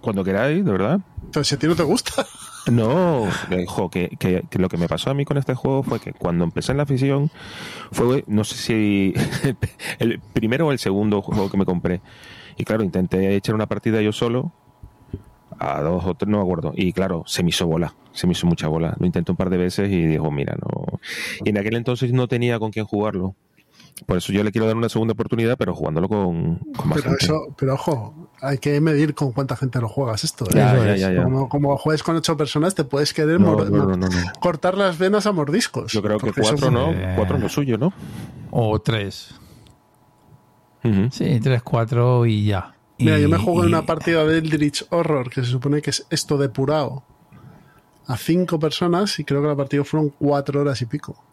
Cuando queráis, de verdad. Entonces, si a ti no te gusta, No, jo, que, que- que lo que me pasó a mí con este juego fue que cuando empecé en la afición fue, no sé si el primero o el segundo juego que me compré. Y claro, intenté echar una partida yo solo, a dos o tres, no me acuerdo. Y claro, se me hizo bola, se me hizo mucha bola. Lo intenté un par de veces y dijo, mira, no. Y en aquel entonces no tenía con quién jugarlo. Por eso yo le quiero dar una segunda oportunidad, pero jugándolo con, con más pero gente. eso, pero ojo, hay que medir con cuánta gente lo juegas esto. ¿eh? Ya, ya, ya, ya. Como, como juegues con ocho personas, te puedes querer No, mor- no, no, no, no. cortar las venas a mordiscos. Yo creo que cuatro, ¿no? Eh. Cuatro es lo suyo, ¿no? O tres. Sí, tres, cuatro y ya. Mira, Y- yo me jugué y- una partida de Eldritch Horror, que se supone que es esto depurado, a cinco personas y creo que la partida fueron cuatro horas y pico.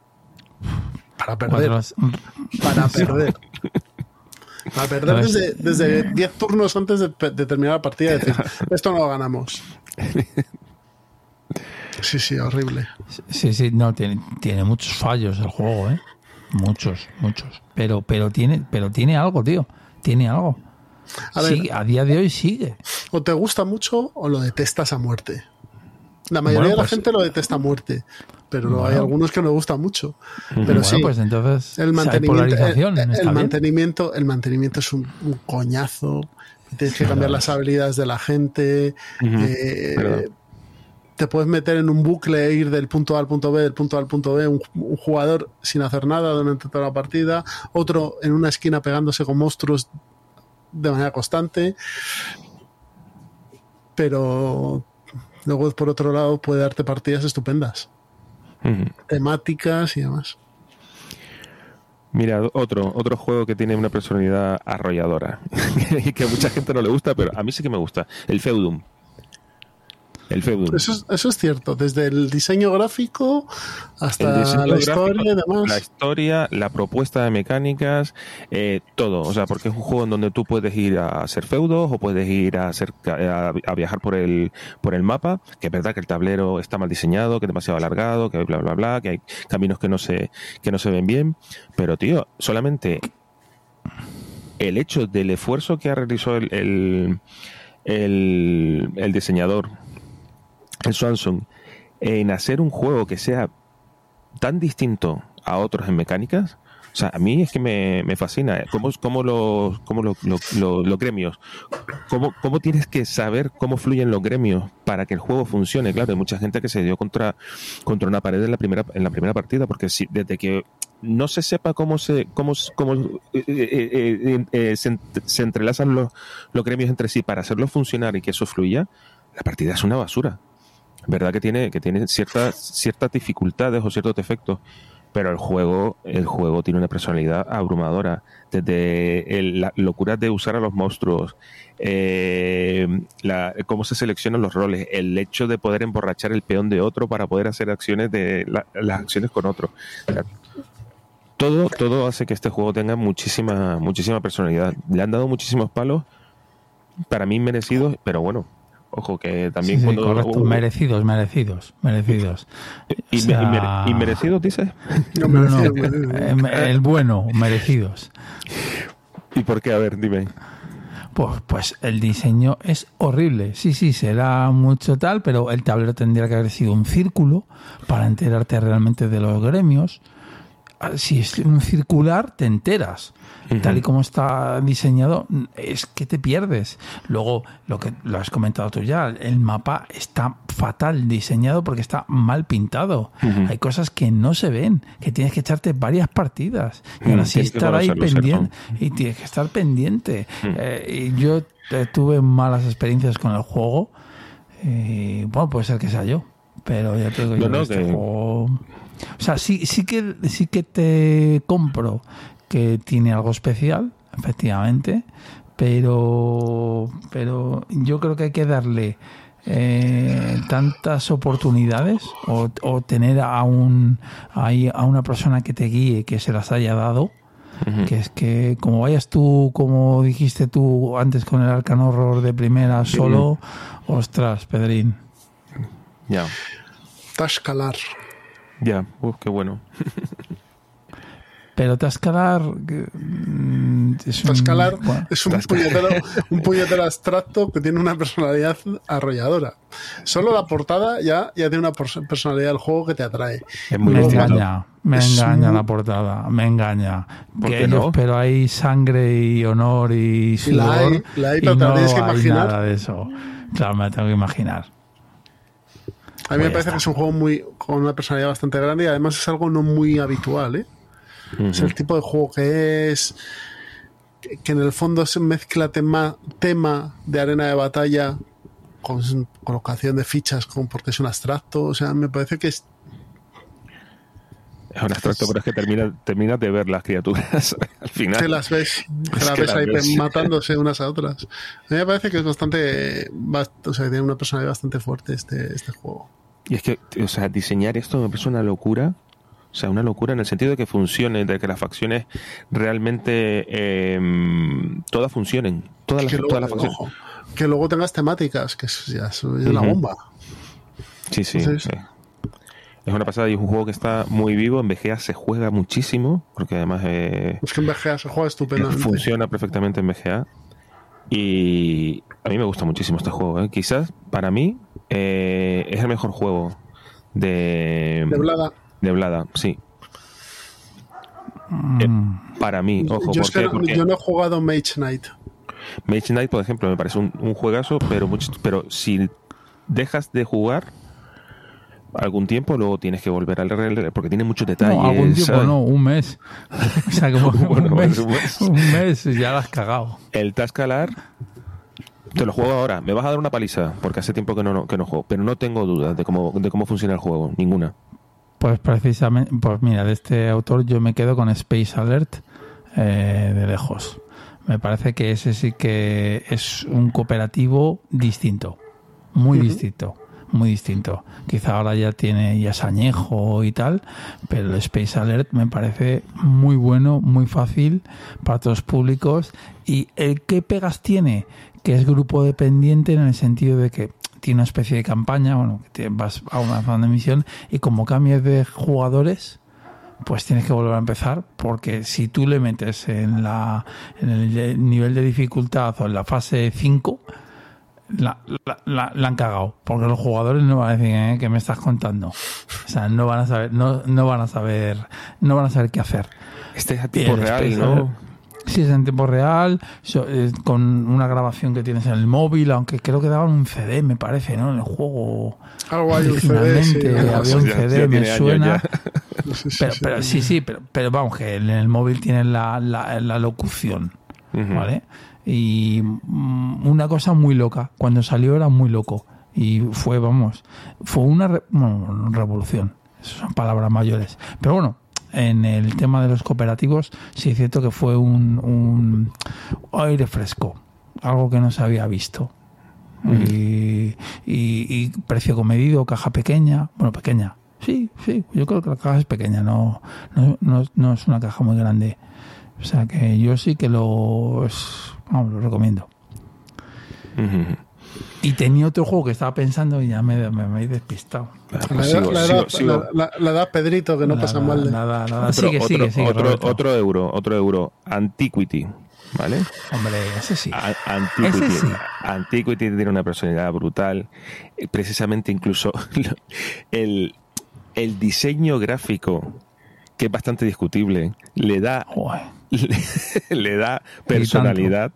Para perder. Para perder. Para perder desde, desde 10 turnos antes de, de terminar la partida decir, esto no lo ganamos. Sí, sí, horrible. Sí, sí, no, tiene, tiene muchos fallos el juego, ¿eh? Muchos, muchos. Pero, pero tiene, pero tiene algo, tío. Tiene algo. A ver. Sigue- a día de hoy sigue. O te gusta mucho o lo detestas a muerte. La mayoría Bueno, de la pues- gente lo detesta a muerte, pero hay algunos que nos gusta mucho. Pero bueno, sí, pues entonces el hay mantenimiento, polarización. el, el está bien. mantenimiento, el mantenimiento es un, un coñazo. Tienes que cambiar las habilidades de la gente. Eh, te puedes meter en un bucle e ir del punto A al punto B, del punto A al punto B, un, un jugador sin hacer nada durante toda la partida, otro en una esquina pegándose con monstruos de manera constante. Pero luego, por otro lado, puede darte partidas estupendas, Temáticas y demás. Mira, otro, otro juego que tiene una personalidad arrolladora y que a mucha gente no le gusta, pero a mí sí que me gusta. El Feudum. El Feudum. Eso es, eso es cierto, desde el diseño gráfico hasta diseño la gráfico, historia y demás. La historia, la propuesta de mecánicas, eh, todo. O sea, porque es un juego en donde tú puedes ir a hacer feudos o puedes ir a, hacer, a, a viajar por el, por el mapa. Que es verdad que el tablero está mal diseñado, que es demasiado alargado, que bla, bla, bla, que hay caminos que no se, que no se ven bien. Pero, tío, solamente el hecho del esfuerzo que ha realizado el, el, el, el diseñador, el Swanson, en hacer un juego que sea tan distinto a otros en mecánicas. O sea, a mí es que me, fascina. ¿Cómo, cómo, los, cómo los, los- gremios? ¿Cómo, ¿Cómo tienes que saber cómo fluyen los gremios para que el juego funcione? Claro, hay mucha gente que se dio contra, contra una pared en la primera, en la primera partida, porque si, desde que no se sepa cómo se cómo, cómo eh, eh, eh, eh, se, se entrelazan los, los gremios entre sí para hacerlo funcionar y que eso fluya, la partida es una basura. Verdad que tiene, que tiene ciertas, ciertas dificultades o ciertos defectos, pero el juego, el juego tiene una personalidad abrumadora. Desde la locura de usar a los monstruos, eh, la- cómo se seleccionan los roles, el hecho de poder emborrachar el peón de otro para poder hacer acciones de la- las acciones con otro. Todo, todo hace que este juego tenga muchísima, muchísima personalidad. Le han dado muchísimos palos, para mí merecidos, pero bueno, ojo que también Sí, sí, cuando correcto. uh, merecidos, merecidos, merecidos. y, O sea- y mere- y merecidos dices No, No, no, merecido. eh, el bueno, merecidos. y por qué a ver dime Pues, pues el diseño es horrible. Sí, sí, será mucho tal, pero el tablero tendría que haber sido un círculo para enterarte realmente de los gremios. Ah, Si es un circular, te enteras. Tal y como está diseñado, es que te pierdes. Luego, lo que lo has comentado tú ya, el mapa está fatal diseñado porque está mal pintado. Hay cosas que no se ven, que tienes que echarte varias partidas. Y aún así tienes estar ahí pendiente. Y tienes que estar pendiente. Eh, y yo eh, tuve malas experiencias con el juego. Y bueno, puede ser que sea yo. Pero ya te digo No, yo no, que este que- juego- O sea, sí, sí, que, sí que te compro que tiene algo especial, efectivamente, pero, pero yo creo que hay que darle eh, tantas oportunidades o, o tener a un ahí a una persona que te guíe que se las haya dado que es que como vayas tú como dijiste tú antes con el arcano horror de primera solo ostras Pedrín Ya, Tashkalar. ya, uf, qué bueno. pero Tascalar mm, es un, Tashkalar bueno, es un puñetero, un puñetero abstracto que tiene una personalidad arrolladora. Solo la portada ya, ya tiene una pers- personalidad del juego que te atrae. Es muy me engaña, me Es engaña muy- la portada, me engaña. ¿Por Que qué ellos- no? Pero hay sangre y honor y sudor. La hay, la hay, y te no tienes que hay imaginar. nada de eso. Claro, me la tengo que imaginar. A mí me Pues parece está. que es un juego muy con una personalidad bastante grande y además es algo no muy habitual, ¿eh? Es el tipo de juego que es que, en el fondo se mezcla tema, tema de arena de batalla con colocación de fichas con porque es un abstracto, o sea, me parece que es Es un abstracto, pero es que termina, terminas de ver las criaturas al final. que las ves, que las que ves ahí ves. matándose unas a otras. A mí me parece que es bastante, bast- o sea, tiene una personalidad bastante fuerte este, este juego. Y es que, o sea, diseñar esto me parece una locura. O sea, una locura en el sentido de que funcione, de que las facciones realmente eh, todas funcionen. Todas las, Que todas las facciones. ojo, que luego tengas temáticas, que es, ya es una bomba. Sí, sí. Entonces- sí. Es una pasada y es un juego que está muy vivo. En VGA se juega muchísimo, porque además eh, Es que en VGA se juega estupendamente. funciona perfectamente en VGA. Y a mí me gusta muchísimo este juego. ¿eh? Quizás para mí eh, es el mejor juego de, De Blada. De Blada, sí. Eh, para mí, ojo, yo, ¿por qué? no, Porque yo no he jugado Mage Knight. Mage Knight, por ejemplo, me parece un, un juegazo, pero, mucho- pero si dejas de jugar algún tiempo, luego tienes que volver al RL porque tiene muchos detalles. No, algún tiempo ¿sabes? no, un mes. o sea, como Bueno, un, mes, un mes. un mes ya la has cagado. El Tascalar, te lo juego ahora. Me vas a dar una paliza porque hace tiempo que no, que no juego, pero no tengo dudas de cómo, de cómo funciona el juego, ninguna. Pues precisamente, pues mira, de este autor yo me quedo con Space Alert eh, de lejos. Me parece que ese sí que es un cooperativo distinto, muy distinto, muy distinto. Quizá ahora ya tiene ya es añejo y tal, pero el Space Alert me parece muy bueno, muy fácil para todos los públicos. ¿Y el qué pegas tiene? Que es grupo dependiente en el sentido de que tiene una especie de campaña, bueno, que te vas a una zona de misión y como cambies de jugadores, pues tienes que volver a empezar porque si tú le metes en la en el nivel de dificultad o en la fase 5 la, la, la- la han cagado porque los jugadores no van a decir "Eh, ¿qué me estás contando o sea no van a saber no, no van a saber no van a saber qué hacer Este es a tipo real. Sí, es en tiempo real, eh, con una grabación que tienes en el móvil, aunque creo que daban un CD, me parece, ¿no? En el juego. Algo hay un CD, sí. Había un CD, ya me suena. Pero, sí. pero sí, sí, pero, pero vamos, que en el móvil tienes la, la, la locución. ¿vale? Y mm, una cosa muy loca, cuando salió era muy loco. Y fue, vamos, fue una re- bueno, revolución. Esas son palabras mayores. Pero bueno, en el tema de los cooperativos, sí es cierto que fue un, un aire fresco, algo que no se había visto. Y, y- y precio comedido, caja pequeña, bueno, pequeña. Sí, sí, yo creo que la caja es pequeña, no, no, no, no es una caja muy grande. O sea que yo sí que lo, es- vamos, lo recomiendo. Y tenía otro juego que estaba pensando y ya me, me, me he despistado. La pues edad, sigo, la, sigo, edad, sigo. la- la- la edad Pedrito, que no Nada, pasa mal. de- Nada, nada. Sigue, otro, sigue, sigue, otro, Roberto. otro euro, otro euro. Antiquity, ¿vale? Hombre, ese sí. A- Antiquity. Ese sí. Antiquity tiene una personalidad brutal. Eh, Precisamente incluso el, el diseño gráfico, que es bastante discutible, le da le da personalidad.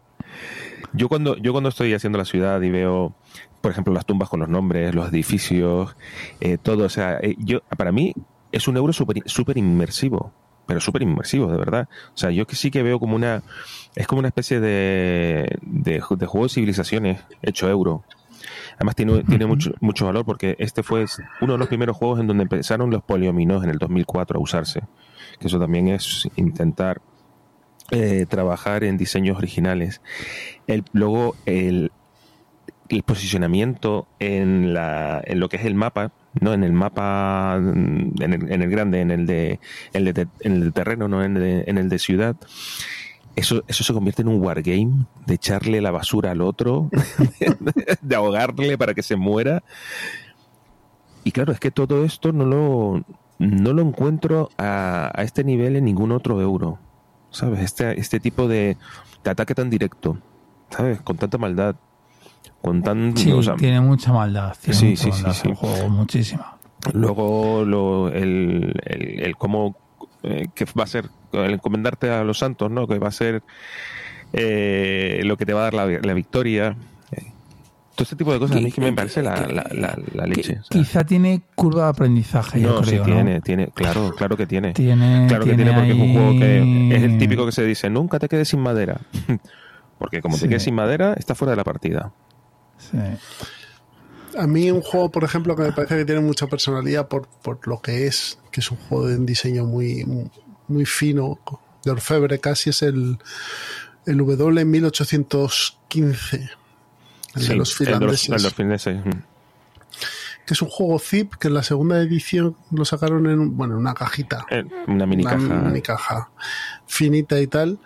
Yo cuando, yo cuando estoy haciendo la ciudad y veo, por ejemplo, las tumbas con los nombres, los edificios, eh, todo, o sea, eh, yo, para mí es un euro súper súper inmersivo, pero súper inmersivo, de verdad. O sea, yo que sí que veo como una, es como una especie de, de, de juego de civilizaciones hecho euro. Además tiene, tiene mucho, mucho valor porque este fue uno de los primeros juegos en donde empezaron los poliominos en el 2004 a usarse. Que eso también es intentar eh, trabajar en diseños originales. El, luego, el, el posicionamiento en, la, en lo que es el mapa, no en el mapa en el, en el grande, en el de, en el de, en el de terreno, no en el de, en el de ciudad. Eso, eso se convierte en un wargame de echarle la basura al otro, de ahogarle para que se muera. Y claro, es que todo esto no lo, no lo encuentro a, a este nivel en ningún otro euro. ¿Sabes? Este, este tipo de, de ataque tan directo, ¿sabes? Con tanta maldad. Con tan, Sí, o sea, tiene mucha maldad. Tiene Sí, mucha sí, sí, maldad sí. el juego, muchísima. Luego lo, el, el, el cómo eh, que va a ser el encomendarte a los santos, ¿no? Que va a ser eh, lo que te va a dar la, la victoria. Todo este tipo de cosas a mí que me parece la, la, la, la leche. Qui- o sea. Quizá tiene curva de aprendizaje, yo no, sí creo. ¿no? tiene, tiene, claro, claro que tiene. Tiene, Claro que tiene porque es un juego que es el típico que se dice, nunca te quedes sin madera. Porque como Sí. te quedes sin madera, estás fuera de la partida. Sí. A mí un juego, por ejemplo, que me parece que tiene mucha personalidad por, por lo que es, que es un juego de un diseño muy, muy fino, de orfebre casi, es el, el W 1815. El Sí, de los finlandeses. el de los finlandeses, que es un juego zip que en la segunda edición lo sacaron en bueno, en una cajita. Eh, Una mini una caja. mini caja finita y tal,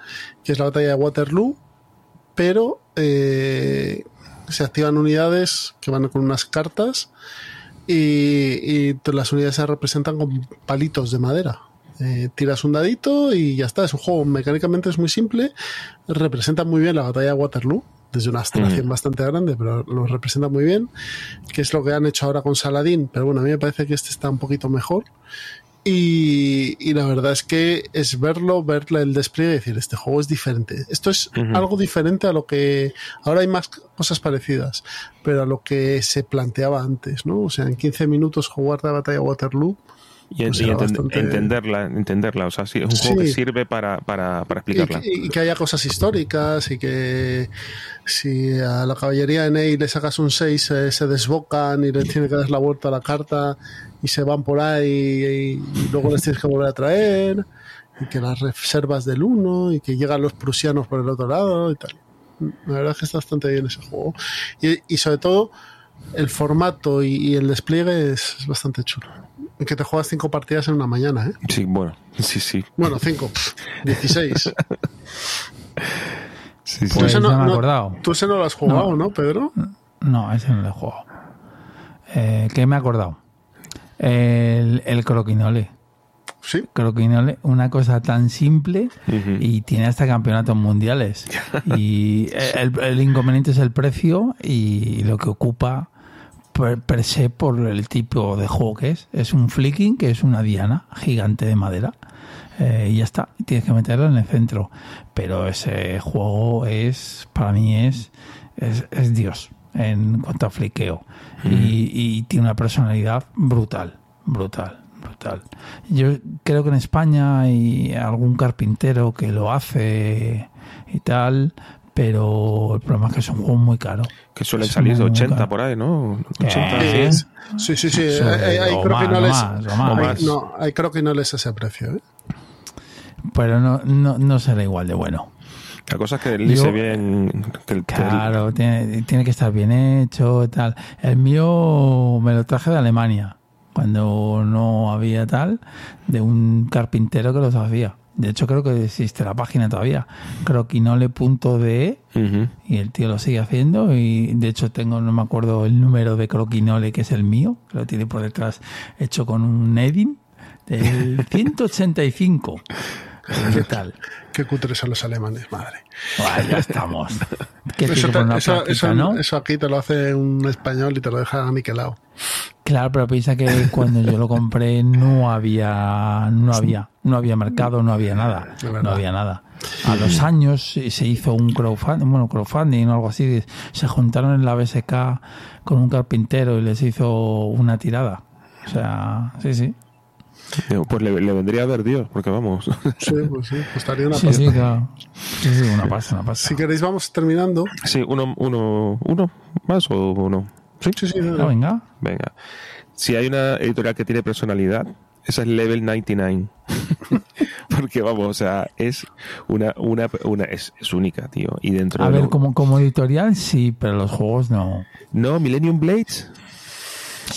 que es la batalla de Waterloo, pero eh, se activan unidades que van con unas cartas y, y las unidades se representan con palitos de madera. Eh, tiras un dadito y ya está. Es un juego mecánicamente es muy simple, representa muy bien la batalla de Waterloo. Desde una abstracción Mm. bastante grande, pero lo representa muy bien. Que es lo que han hecho ahora con Saladín. Pero bueno, a mí me parece que este está un poquito mejor. Y, y la verdad es que es verlo, ver el despliegue y decir, este juego es diferente. Esto es algo diferente a lo que... Ahora hay más cosas parecidas, pero a lo que se planteaba antes, ¿no? O sea, en 15 minutos jugar la batalla de Waterloo. Y, Pues y era enten- bastante- entenderla, entenderla. O sea, sí, es un juego que sirve para, para, para explicarla. y que haya cosas históricas y que si a la caballería de Ney le sacas un 6 eh, se desbocan y le tiene que dar la vuelta a la carta y se van por ahí y, y luego les tienes que volver a traer y que las reservas del 1 y que llegan los prusianos por el otro lado y tal. La verdad es que está bastante bien ese juego. Y, y sobre todo el formato y, y el despliegue es, es bastante chulo. Que te juegas cinco partidas en una mañana, ¿eh? Sí, bueno, sí, sí. Bueno, 5, 16. sí, sí. Tú Pues ese no- me no- acordado. Tú ese no lo has jugado, ¿no, Pedro? No, ese no lo he jugado. Eh, ¿Qué me he acordado? El, el croquinole. Sí. Croquinole, una cosa tan simple y tiene hasta campeonatos mundiales. Y el, el inconveniente es el precio y lo que ocupa per, per se por el tipo de juego que es. Es un flicking, que es una diana gigante de madera. Eh, y ya está, tienes que meterlo en el centro. Pero ese juego es, para mí es, es, es Dios en cuanto a fliqueo. Y, y tiene una personalidad brutal, brutal, brutal. Yo creo que en España hay algún carpintero que lo hace y tal, pero el problema es que es un juego muy caro. Que suelen Es salir de muy 80 caro. por ahí, ¿no? 80. Eh, Sí, sí, sí. Hay, hay o croquinoles. más, o más, o más. hay- más. no, hay croquinoles a ese precio. ¿eh? Pero no, no, no será igual de bueno. La cosa es que dice Yo- bien. Que, el- que el- Claro, tiene, tiene que estar bien hecho, tal. El mío me lo traje de Alemania, cuando no había tal, de un carpintero que los hacía. De hecho, creo que existe la página todavía, croquinole.de, Ujú. y el tío lo sigue haciendo. Y de hecho, tengo, no me acuerdo el número de croquinole que es el mío, que lo tiene por detrás hecho con un Edin del 185. ¿Qué tal? Qué cutres son los alemanes, madre. Ya estamos. ¿Qué Eso, te- eso- plaquita, eso- no? eso aquí te lo hace un español y te lo deja aniquilado. Claro, pero piensa que cuando yo lo compré no había, no había, no había mercado, no había nada, no había nada. A los años se hizo un crowdfunding, bueno, crowdfunding o algo así, se juntaron en la BSK con un carpintero y les hizo una tirada. O sea, sí, sí. Digo, Pues le, le vendría a ver Dios, porque vamos. Sí, pues sí, costaría una Sí, pasta. sí, claro. Sí, sí, una pasta, una pasta. Si queréis, vamos terminando. Sí, uno, uno, uno más o uno. Sí, Sí, sí, Ah, venga. Venga. Si hay una editorial que tiene personalidad, esa es Level 99. porque vamos, o sea, es una, una, una es, es única, tío. Y dentro A de ver, lo- como, como editorial sí, pero los juegos no. No, Millennium Blades.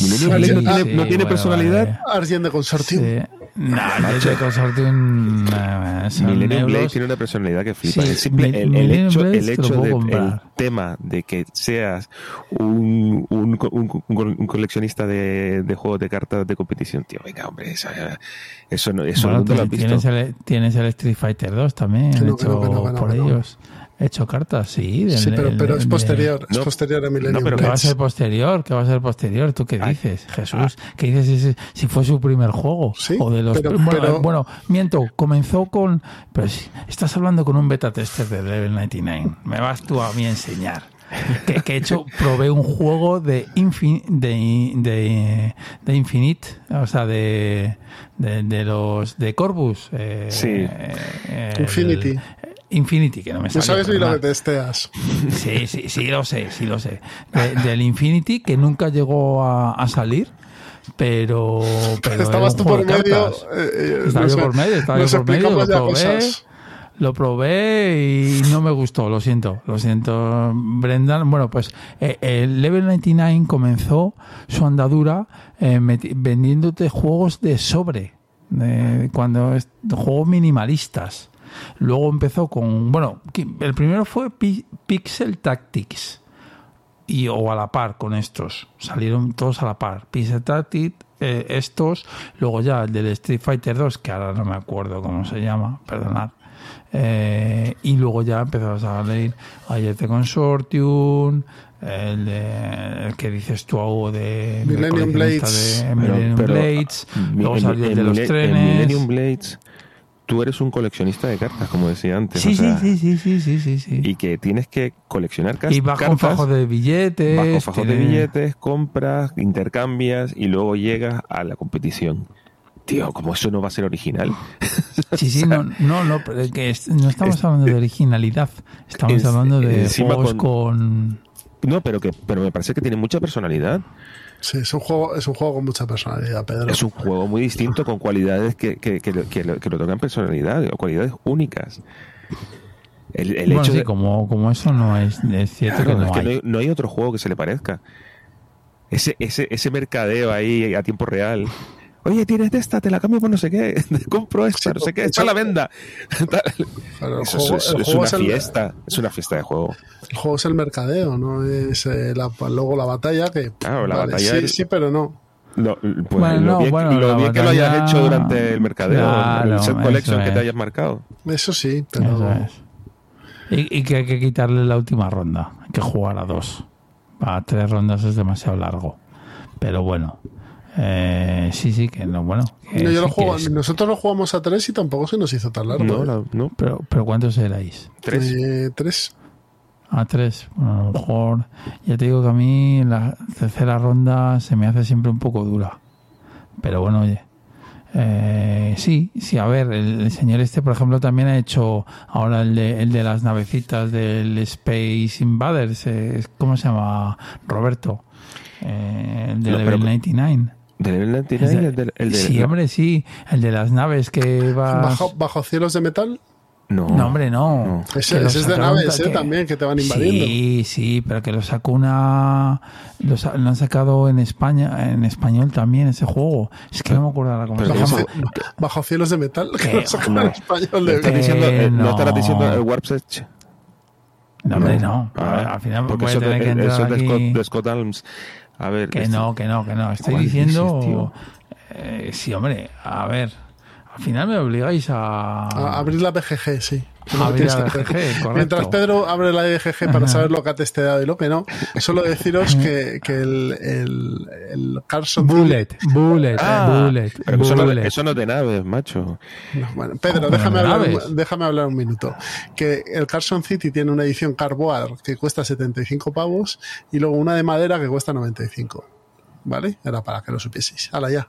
Millennium Sí, Blades no tiene, sí, no tiene bueno, personalidad. vale. Argent de Consortium. Sí. No, el de Consortium euros. Blade tiene una personalidad que flipa. Sí, el, simple- Mi- el- el hecho, el te hecho de, el tema de que seas un, un, co- un- un- un coleccionista de, de juegos de cartas de competición, tío, venga, hombre, esa- eso no, eso Bueno, nunca lo has visto. tienes, el, tienes el Street Fighter 2 también, Que no, hecho que no, que no, no, por que no. Ellos. Hecho cartas, sí. del- Sí, pero, es de- posterior. Es No, posterior a Millennium pero ¿Qué va a Blades. ser posterior? ¿Qué va a ser posterior? ¿Tú qué Ay, dices, Jesús? ¿Qué dices si, si fue su primer juego? Sí, o de los pero- bueno, pero- bueno, miento, comenzó con... Pero si estás hablando con un beta tester de Level 99. Me vas tú a mí a enseñar. Que, que he hecho, probé un juego de, infin, de, de, de Infinite, o sea, de, de, de los de Corbus. eh, Sí. eh, el- Infinity. Que no me sale. sabes ni lo testeas. Sí, sí, sí lo sé, sí lo sé. De- del Infinity, que nunca llegó a, a salir, pero... pero Estabas tú por medio. eh, eh, Estaba yo por medio, estaba nos yo por medio, lo probé, cosas. lo probé y no me gustó, lo siento, lo siento, Brendan. Bueno, pues eh, el Level 99 comenzó su andadura eh, vendiéndote juegos de sobre, cuando es, juegos minimalistas. Luego empezó con, bueno, el primero fue Pi- Pixel Tactics y o a la par con estos. Salieron todos a la par. Pixel Tactics, eh, estos, luego ya el del Street Fighter 2, que ahora no me acuerdo cómo se llama, perdonad. Eh, y luego ya empezó a salir IET Consortium, el, de, el que dices tú algo de Millennium Blades. de Pero- Millennium pero, Blades, Mi- luego salió el de los trenes. Millennium Blades, tú eres un coleccionista de cartas, como decía antes. Sí, o sea, sí, sí, sí, sí, sí, sí. Y que tienes que coleccionar cas- Y vas con cartas. fajos de billetes. vas con fajos de billetes, compras, intercambias y luego llegas a la competición. Tío, como eso no va a ser original. Sí, sí, no, no, no, pero es que es- no estamos hablando de originalidad, estamos es- hablando de juegos con- con... No, pero que pero me parece que tiene mucha personalidad. Sí, es un juego, es un juego con mucha personalidad, Pedro. Es un juego muy distinto con cualidades que, que, que, lo- que, lo- que lo tocan personalidad, o cualidades únicas. El, el bueno, hecho sí, de, como, como eso no es, es cierto que no es que hay. no hay, no hay otro juego que se le parezca. Ese, ese, ese mercadeo ahí a tiempo real. Oye, tienes de esta, te la cambio por no sé qué, te compro esta, Sí, no sé qué, de está a la venda. Eso juego, es, es juego una es el- fiesta, es una fiesta de juego. el juego es el mercadeo, no es eh, la- luego la batalla que. Claro, la batalla Sí, es- sí, pero no. No, pues Bueno, lo bien, bueno, lo bien que lo hayas hecho durante el mercadeo, Claro, el set collection eso que te es. hayas marcado. Eso sí, pero. Eso es. Y, y que hay que quitarle la última ronda, hay que jugar a dos. A tres rondas es demasiado largo. Pero bueno, eh, sí, sí, que no, bueno. que No, yo lo sí que juego- es- nosotros lo jugamos a tres y tampoco se nos hizo tan largo. No, ¿eh? la- no, pero, pero ¿cuántos erais? tres. Eh, tres. A tres, bueno, a lo mejor. Ya te digo que a mí la tercera ronda se me hace siempre un poco dura. Pero bueno, oye. Eh, sí, sí, a ver, el, el señor este, por ejemplo, también ha hecho ahora el de, el de las navecitas del Space Invaders. eh, ¿Cómo se llama? Roberto. Eh, el de No, Level pero- 99. ¿Del Level 99? Es de- el del- el de- sí, hombre, sí. El de las naves que va. Bajo, bajo cielos de metal. No, No, hombre, no. No. Ese, es de naves, ¿eh? También, que te van invadiendo. Sí, sí, pero que lo sacó una. Lo, han sacado en España, en español también ese juego. Es que no me acuerdo ahora cómo se Bajo, llama. cie- bajo cielos de metal. Que Que- lo no. en español ¿Me de estás Eh, diciendo, eh, ¿No no. estarás diciendo el Warp's Edge? No, hombre, no. Ah, al final porque voy a eso, tener de, que entrar eso de. Scott, de Scott Adams. A ver, Que este- no, que no, que no. Estoy ¿Cuál dices, diciendo. eh, sí, hombre, a ver. Al final me obligáis a. A abrir la BGG, sí. Abrir la. BGG. Mientras Pedro abre la BGG para saber lo que ha testeado y lo que no, solo deciros que, que el, el, el Carson Bullet, bullet, Ah, bullet, eso, no, eso de naves, macho. No, bueno, Pedro, ¿Cómo déjame hablar, un, déjame hablar un minuto. Que el Carson City tiene una edición Carboard que cuesta 75 pavos y luego una de madera que cuesta 95. ¿Vale? Era para que lo supieseis. Hala ya.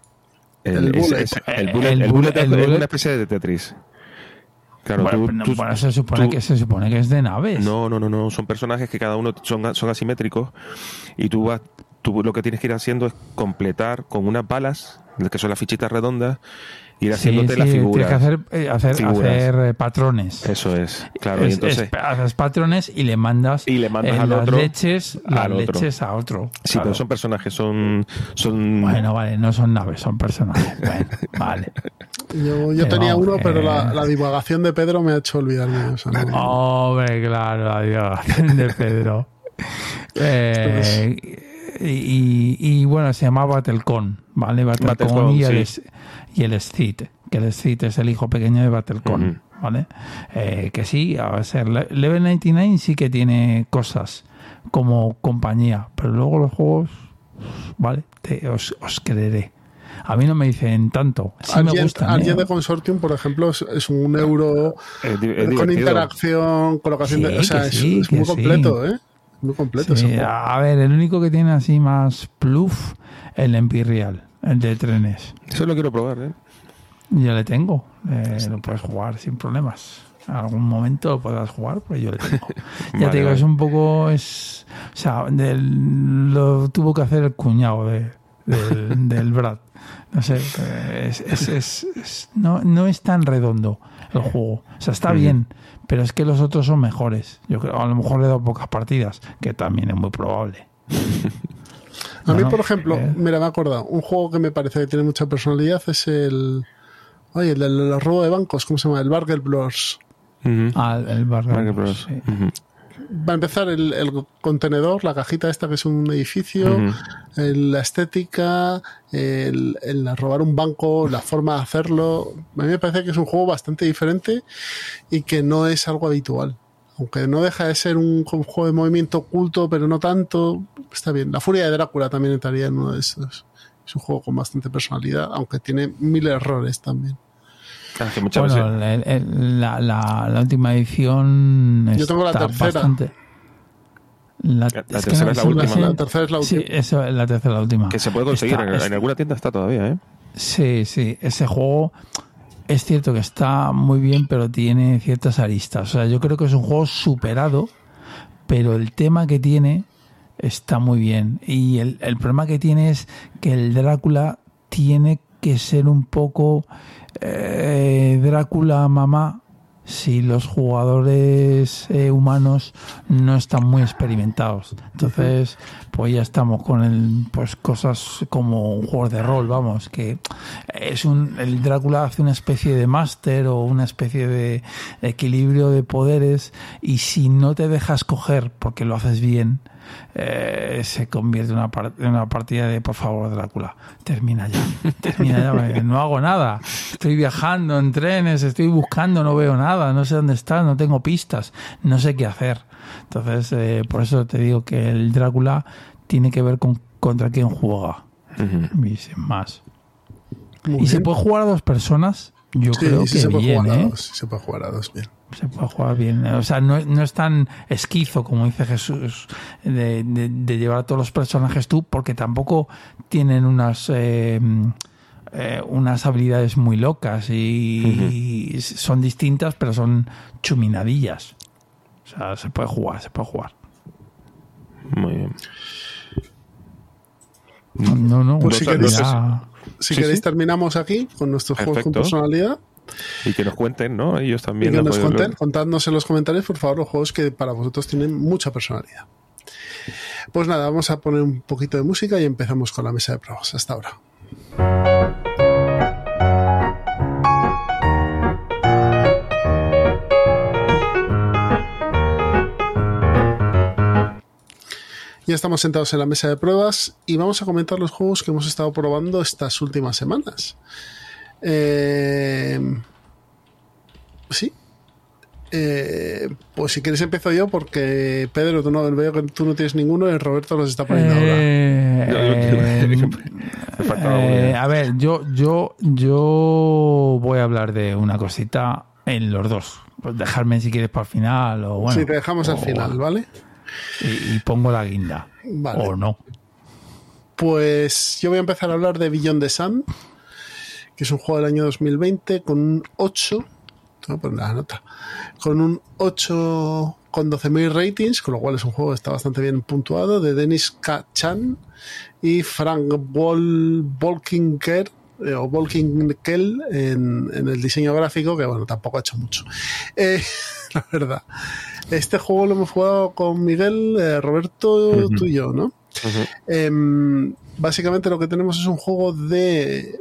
El bullet. el El bullet, el bullet- bullet el es una especie de Tetris. Claro, Bueno, tú- no, tú- bueno, se supone tú- que se supone que es de naves. No, no, no, no. Son personajes que cada uno son, son asimétricos y tú vas tú lo que tienes que ir haciendo es completar con unas balas, que son las fichitas redondas, ir haciéndote sí, las sí, figuras. Tienes que hacer, eh, hacer, Figuras. hacer, eh, patrones. Eso es, claro. y entonces, es- haces patrones y le mandas, Y le mandas eh, al las otro, leches, las al otro. leches a otro. sí, Claro. pero son personajes, son, son Bueno, vale, no son naves, son personajes. Bueno, vale. Yo, tenía vamos, uno, pero eh. la, la divagación de Pedro me ha hecho olvidarme. o sea, no- Hombre, claro, la divagación de Pedro. Eh, y, y, bueno, se llama Battlecon, ¿vale? Battlecon, Battlecon, y, el, sí. Es- y el Sith, que el Sith es el hijo pequeño de Battlecon. ¿vale? Eh, que sí, a ser Le- Level 99 sí que tiene cosas como compañía, pero luego los juegos, ¿vale? Te- os, os creeré. A mí no me dicen tanto. Sí me gustan. alguien ¿eh? de Consortium, por ejemplo, es, es un euro es di- es con interacción, colocación de. Sí, O sea, que es, es muy sí. completo, ¿eh? Muy completo Sí, ese juego. a ver, el único que tiene así más pluf, el Empirial, el de trenes. Eso lo quiero probar, ¿eh? Yo le tengo, eh, lo puedes jugar sin problemas. En algún momento lo podrás jugar, pero yo le tengo. ya Vale, te digo, vale. es un poco, es, o sea, del- lo tuvo que hacer el cuñado de, del, del Brad. No sé, es, es- es- es- no, no es tan redondo el juego. O sea, está bien, pero es que los otros son mejores. Yo creo, a lo mejor le he dado pocas partidas, que también es muy probable. A mí, por ejemplo, eh. mira, me he acordado, un juego que me parece que tiene mucha personalidad es el. Oye, el del robo de bancos, ¿cómo se llama? El Bros. Ujú. Ah, el Bros, sí. Va a empezar el, el contenedor, la cajita esta que es un edificio, el- la estética, el, el robar un banco, la forma de hacerlo. A mí me parece que es un juego bastante diferente y que no es algo habitual. Aunque no deja de ser un, juego de movimiento oculto, pero no tanto, está bien. La furia de Drácula también entraría en uno de esos. Es un juego con bastante personalidad, aunque tiene mil errores también. Bueno, el- el- la, la- la última edición Yo tengo la está tercera. bastante... La, La- la que tercera es la última. La tercera es la Sí, última. eso es la tercera, la última. Que se puede conseguir, Está- en, es- en alguna tienda está todavía, ¿eh? Sí, sí, ese juego es cierto que está muy bien, pero tiene ciertas aristas. O sea, yo creo que es un juego superado, pero el tema que tiene está muy bien. Y el, problema que tiene es que el Drácula tiene que ser un poco eh, Drácula mamá si los jugadores eh, humanos no están muy experimentados. Entonces, pues ya estamos con el, pues cosas como un juego de rol, vamos, que es un, el Drácula hace una especie de máster o una especie de equilibrio de poderes y si no te dejas coger porque lo haces bien, eh, se convierte en una, par- en una partida de por favor Drácula, termina ya, termina ya, no hago nada, estoy viajando en trenes, estoy buscando, no veo nada, no sé dónde está, no tengo pistas, no sé qué hacer. Entonces, eh, por eso te digo que el Drácula tiene que ver con contra quién juega, y sin más. Muy y se puede jugar a dos personas, yo Sí, creo sí que se puede bien, jugar a ¿eh? dos, sí se puede jugar a dos, bien. Se puede jugar bien. O sea, no, no es tan esquizo como dice Jesús de, de- de llevar a todos los personajes tú, porque tampoco tienen unas eh, eh, unas habilidades muy locas y, y son distintas, pero son chuminadillas. O sea, se puede jugar, se puede jugar. Muy bien. No, no, Pues si queréis- Sí, Si queréis, sí. terminamos aquí con nuestros juegos con Perfecto. personalidad. Y que nos cuenten, ¿no? Ellos Y también. que lo nos cuenten, contadnos en los comentarios, por favor, los juegos que para vosotros tienen mucha personalidad. Pues nada, vamos a poner un poquito de música y empezamos con la mesa de pruebas. Hasta ahora. Ya estamos sentados en la mesa de pruebas y vamos a comentar los juegos que hemos estado probando estas últimas semanas. Eh, sí. Eh, pues si quieres empiezo yo porque Pedro, tú no veo que tú no tienes ninguno y Roberto los está poniendo ahora. Eh, eh, eh, a ver, yo, yo, yo voy a hablar de una cosita en los dos. Pues dejarme si quieres para el final o bueno. si te dejamos al final, ¿vale? Y, y pongo la guinda. Vale. O no. Pues yo voy a empezar a hablar de Beyond the Sun, que es un juego del año 2020 con un 8 Te voy a poner la nota. Con un 8 con 12.000 ratings, con lo cual es un juego que está bastante bien puntuado, de Denis K. Chan y Frank Vol Volkinker eh, o en, en el diseño gráfico, que bueno, tampoco ha hecho mucho. Eh, la verdad. Este juego lo hemos jugado con Miguel, eh, Roberto, tú y yo, ¿no? Em, básicamente lo que tenemos es un juego de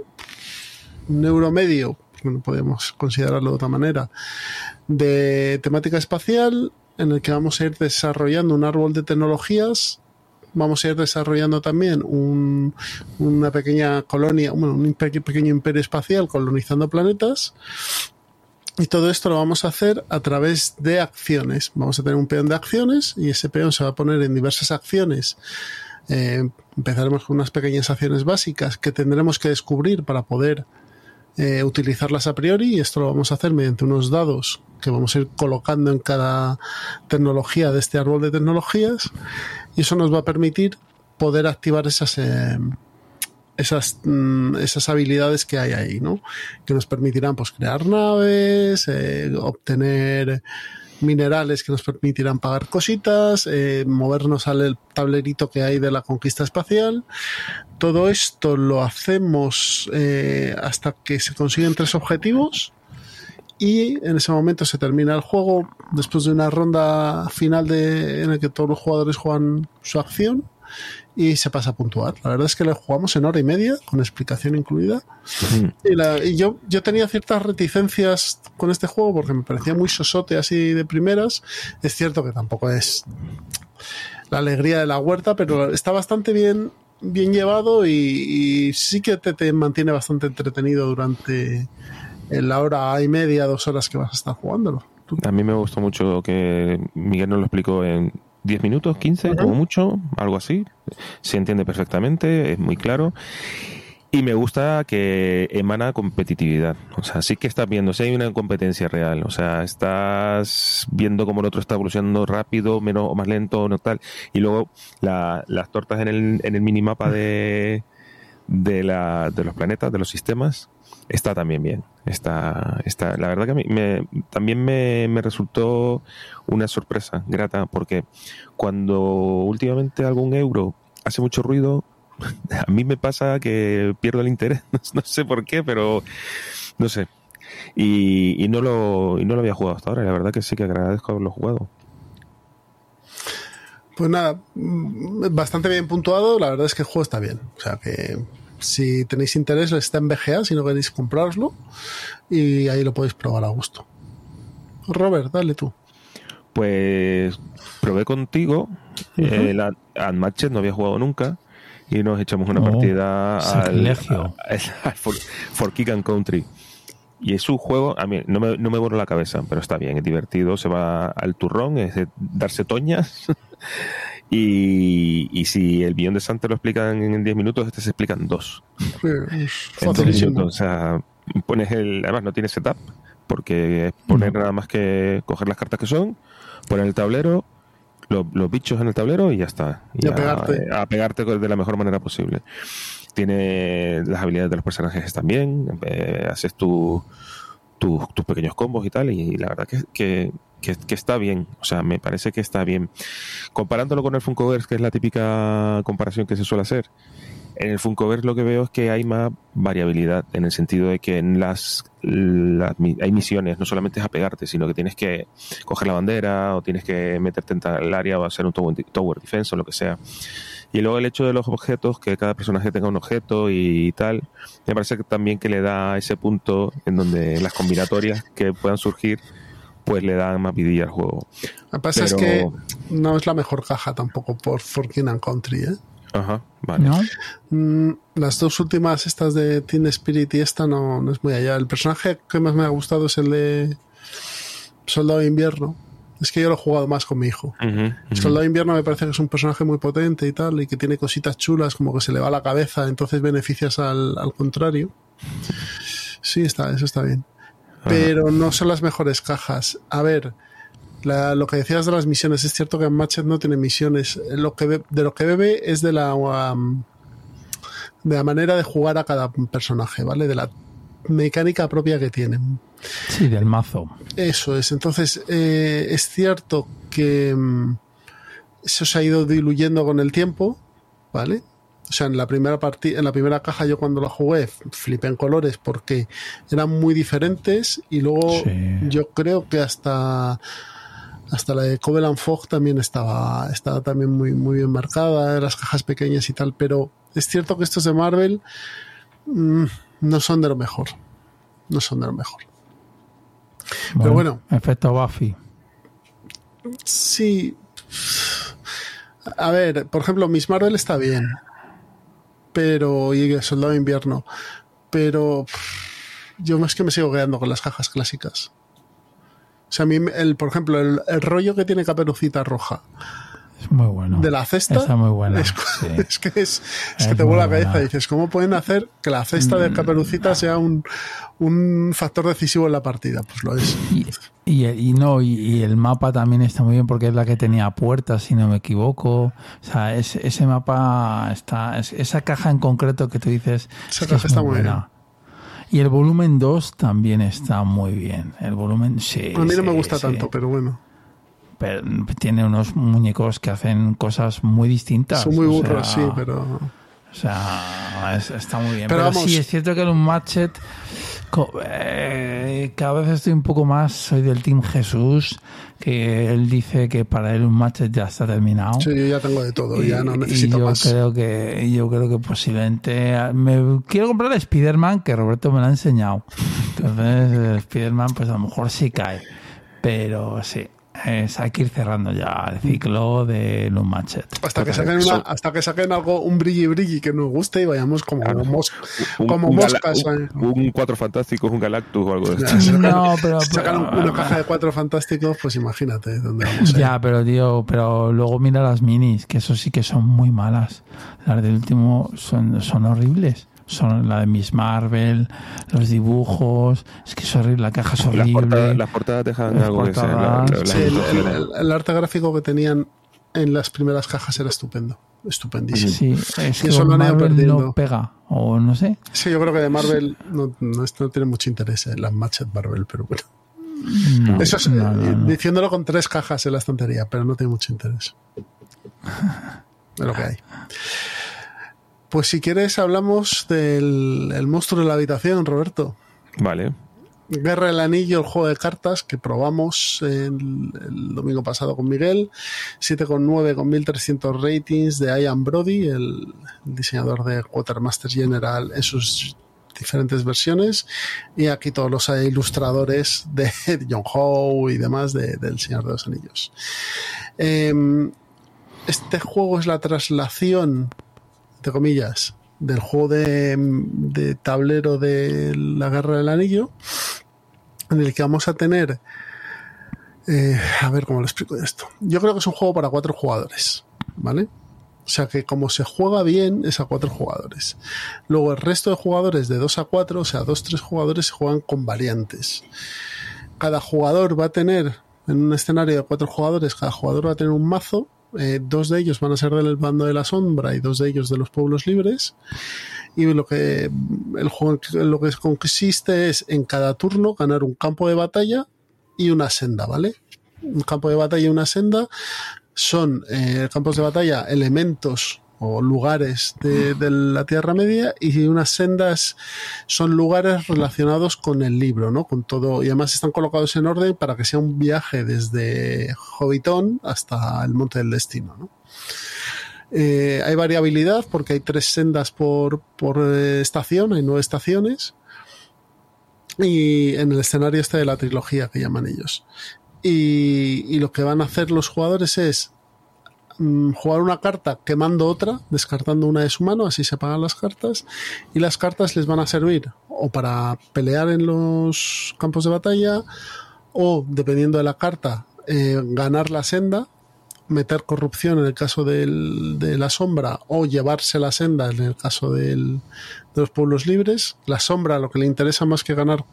neuromedio, no podemos considerarlo de otra manera, de temática espacial, en el que vamos a ir desarrollando un árbol de tecnologías. Vamos a ir desarrollando también un- una pequeña colonia, bueno, un pe- pequeño imperio espacial colonizando planetas. Y todo esto lo vamos a hacer a través de acciones. Vamos a tener un peón de acciones y ese peón se va a poner en diversas acciones eh, empezaremos con unas pequeñas acciones básicas que tendremos que descubrir para poder eh, utilizarlas a priori y esto lo vamos a hacer mediante unos dados que vamos a ir colocando en cada tecnología de este árbol de tecnologías y eso nos va a permitir poder activar esas eh, esas, mm, esas habilidades que hay ahí, ¿no? Que nos permitirán pues crear naves, eh, obtener minerales que nos permitirán pagar cositas, eh, movernos al tablerito que hay de la conquista espacial. Todo esto lo hacemos eh, hasta que se consiguen tres objetivos y en ese momento se termina el juego después de una ronda final de, en la que todos los jugadores juegan su acción y se pasa a puntuar. La verdad es que lo jugamos en hora y media, con explicación incluida. Y, la- y yo, yo tenía ciertas reticencias con este juego porque me parecía muy sosote así de primeras. Es cierto que tampoco es la alegría de la huerta, pero está bastante bien, bien llevado y, y sí que te, te mantiene bastante entretenido durante la hora y media, dos horas que vas a estar jugándolo. A mí me gustó mucho que Miguel nos lo explicó en 10 minutos, 15, como mucho, algo así. Se entiende perfectamente, es muy claro. Y me gusta que emana competitividad. O sea, sí que estás viendo, si hay una competencia real. O sea, estás viendo cómo el otro está evolucionando rápido, menos o más lento, no tal. Y luego la- las tortas en el, en el minimapa de, de, la, de los planetas, de los sistemas, está también bien. Está, está, la verdad que a me, también me, me resultó una sorpresa grata porque cuando últimamente algún euro hace mucho ruido, a mí me pasa que pierdo el interés. No sé por qué, pero no sé. Y, y no lo, y no lo había jugado hasta ahora. La verdad que sí que agradezco haberlo jugado. Pues nada, mm, bastante bien puntuado. La verdad es que el juego está bien. O sea que si tenéis interés, está en BGA si no queréis comprarlo. Y ahí lo podéis probar a gusto. Robert, dale tú. Pues probé contigo. eh, la Unmatched no había jugado nunca. Y nos echamos una Oh, partida al- al For, For Kick and Country. Y es un juego, a mí no me, no me borro la cabeza, pero está bien, es divertido, se va al turrón, es de darse toñas. y, y si el billón de Santa lo explican en 10 minutos, este se explica en dos. Sí, o sea, pones el. Además, no tiene setup, porque es poner No. nada más que coger las cartas que son, poner el tablero, lo- los bichos en el tablero y ya está. Y a pegarte. A pegarte de la mejor manera posible. Tiene las habilidades de los personajes también, eh, haces tu, tu- tus pequeños combos y tal, y la verdad que, que, que- está bien, o sea, me parece que está bien. Comparándolo con el Funkoverse, que es la típica comparación que se suele hacer, en el Funkoverse lo que veo es que hay más variabilidad, en el sentido de que en las, hay misiones, no solamente es apegarte, sino que tienes que coger la bandera, o tienes que meterte en tal área, o hacer un tower defense, o lo que sea. Y luego el hecho de los objetos, que cada personaje tenga un objeto y tal, me parece que también que le da ese punto en donde las combinatorias que puedan surgir, pues le dan más vidilla al juego. Lo que pasa es Pero- que no es la mejor caja tampoco por Forking and Country, ¿eh? Ajá, vale. ¿No? Mm, las dos últimas, estas de Teen Spirit y esta, no, no es muy allá. El personaje que más me ha gustado es el de Soldado de Invierno. Es que yo lo he jugado más con mi hijo. Soldado de Invierno me parece que es un personaje muy potente y tal, y que tiene cositas chulas, como que se le va la cabeza, entonces beneficias al, al contrario. Sí, está, eso está bien. Pero no son las mejores cajas. A ver, la- lo que decías de las misiones, es cierto que Matchet no tiene misiones. Lo que be- de lo que bebe es de la um, de la manera de jugar a cada personaje, ¿vale? De la mecánica propia que tienen. Sí, del mazo. Eso es. Entonces, eh, es cierto que mm, eso se ha ido diluyendo con el tiempo, ¿vale? O sea, en la primera partida, en la primera caja yo cuando la jugué flipé en colores porque eran muy diferentes y luego Sí. yo creo que hasta hasta la de Covenant Fog también estaba estaba también muy muy bien marcada, las cajas pequeñas y tal, pero es cierto que estos de Marvel mm, no son de lo mejor. No son de lo mejor. Pero bueno. Efecto Buffy. Sí. A ver, por ejemplo, Miss Marvel está bien. Pero. Y el Soldado de Invierno. Pero. Yo más que me sigo quedando con las cajas clásicas. O sea, a mí, el, por ejemplo, el, el rollo que tiene Caperucita Roja Es muy bueno. de la cesta. Está muy buena. Es, sí. es que es, es que te vuela la cabeza. buena. Mm. Dices, ¿cómo pueden hacer que la cesta de Caperucita sea un, un factor decisivo en la partida? Pues lo es. Y, y, y no, y, y el mapa también está muy bien porque es la que tenía puertas, si no me equivoco. O sea, es- ese mapa está. es- esa caja en concreto que tú dices. Esa caja es está muy buena. Y el volumen 2 también está muy bien. El volumen, sí. A mí no me gusta sí. tanto, pero bueno. Pero tiene unos muñecos que hacen cosas muy distintas. Son muy burros, sea, sí, pero. O sea, es- está muy bien. Pero Pero, vamos- sí, es cierto que el Unmatched, co- eh, cada vez estoy un poco más, soy del Team Jesús, que él dice que para él Unmatched ya está terminado. Sí, yo ya tengo de todo, Y- ya no y necesito yo más. Creo que, yo creo que posiblemente. Me quiero comprar el Spider-Man, que Roberto me lo ha enseñado. Entonces, el Spider-Man, pues a lo mejor sí cae. Pero sí, es, hay que ir cerrando ya el ciclo de Unmatched. Hasta que saquen una, hasta que saquen algo, un brilli brilli que nos guste y vayamos como, Claro. mos- Un- como un moscas. un, ¿eh? un cuatro fantásticos, un Galactus o algo de sacan- No, pero- si sacan pero- una caja de cuatro fantásticos, pues imagínate dónde vamos. Ya, pero tío, pero luego mira las minis, que eso sí que son muy malas. Las del último son, son horribles. Son la de Miss Marvel, los dibujos, es que es horrible, la caja es Las horrible. portadas, las portadas dejan Las algo de la- el, la- el- el- el arte gráfico que tenían en las primeras cajas era estupendo. Estupendísimo. Sí, es Y que eso lo han ido Marvel perdiendo. no pega, o no sé. Sí, yo creo que de Marvel no, no, no tiene mucho interés en las Matchet Marvel, pero bueno. No, Eso es, no, eh, no, no. diciéndolo con tres cajas en la estantería, pero no tiene mucho interés. Es lo que hay. Pues si quieres hablamos del el monstruo de la habitación, Roberto. Vale. Guerra del Anillo, el juego de cartas que probamos el, el domingo pasado con Miguel. 7,9 con 1300 ratings de Ian Brody, el, diseñador de Quartermaster General en sus diferentes versiones. Y aquí todos los ilustradores de John Howe y demás de- del Señor de los Anillos. Em, este juego es la traslación, comillas, del juego de, tablero de la Guerra del Anillo, en el que vamos a tener... eh, a ver cómo lo explico esto. Yo creo que es un juego para cuatro jugadores, ¿vale? O sea que como se juega bien es a cuatro jugadores. Luego el resto de jugadores de 2 a 4, o sea, 2 tres jugadores se juegan con variantes. Cada jugador va a tener, en un escenario de cuatro jugadores, cada jugador va a tener un mazo. Eh, dos de ellos van a ser del bando de la sombra y dos de ellos de los pueblos libres. Y lo que el juego lo que consiste es en cada turno ganar un campo de batalla y una senda, ¿vale? Un campo de batalla y una senda son eh, campos de batalla elementos o lugares de, la Tierra Media y unas sendas son lugares relacionados con el libro, ¿no? Con todo y además están colocados en orden para que sea un viaje desde Hobbiton hasta el Monte del Destino, ¿no? Eh, hay variabilidad porque hay tres sendas por, por eh, estación, hay nueve estaciones y en el escenario este de la trilogía que llaman ellos. Y lo que van a hacer los jugadores es mm, jugar una carta quemando otra, descartando una de su mano, así se pagan las cartas, y las cartas les van a servir o para pelear en los campos de batalla, o dependiendo de la carta, eh, ganar la senda, meter corrupción en el caso del- de la sombra, o llevarse la senda en el caso del- de los pueblos libres. La sombra lo que le interesa más que ganar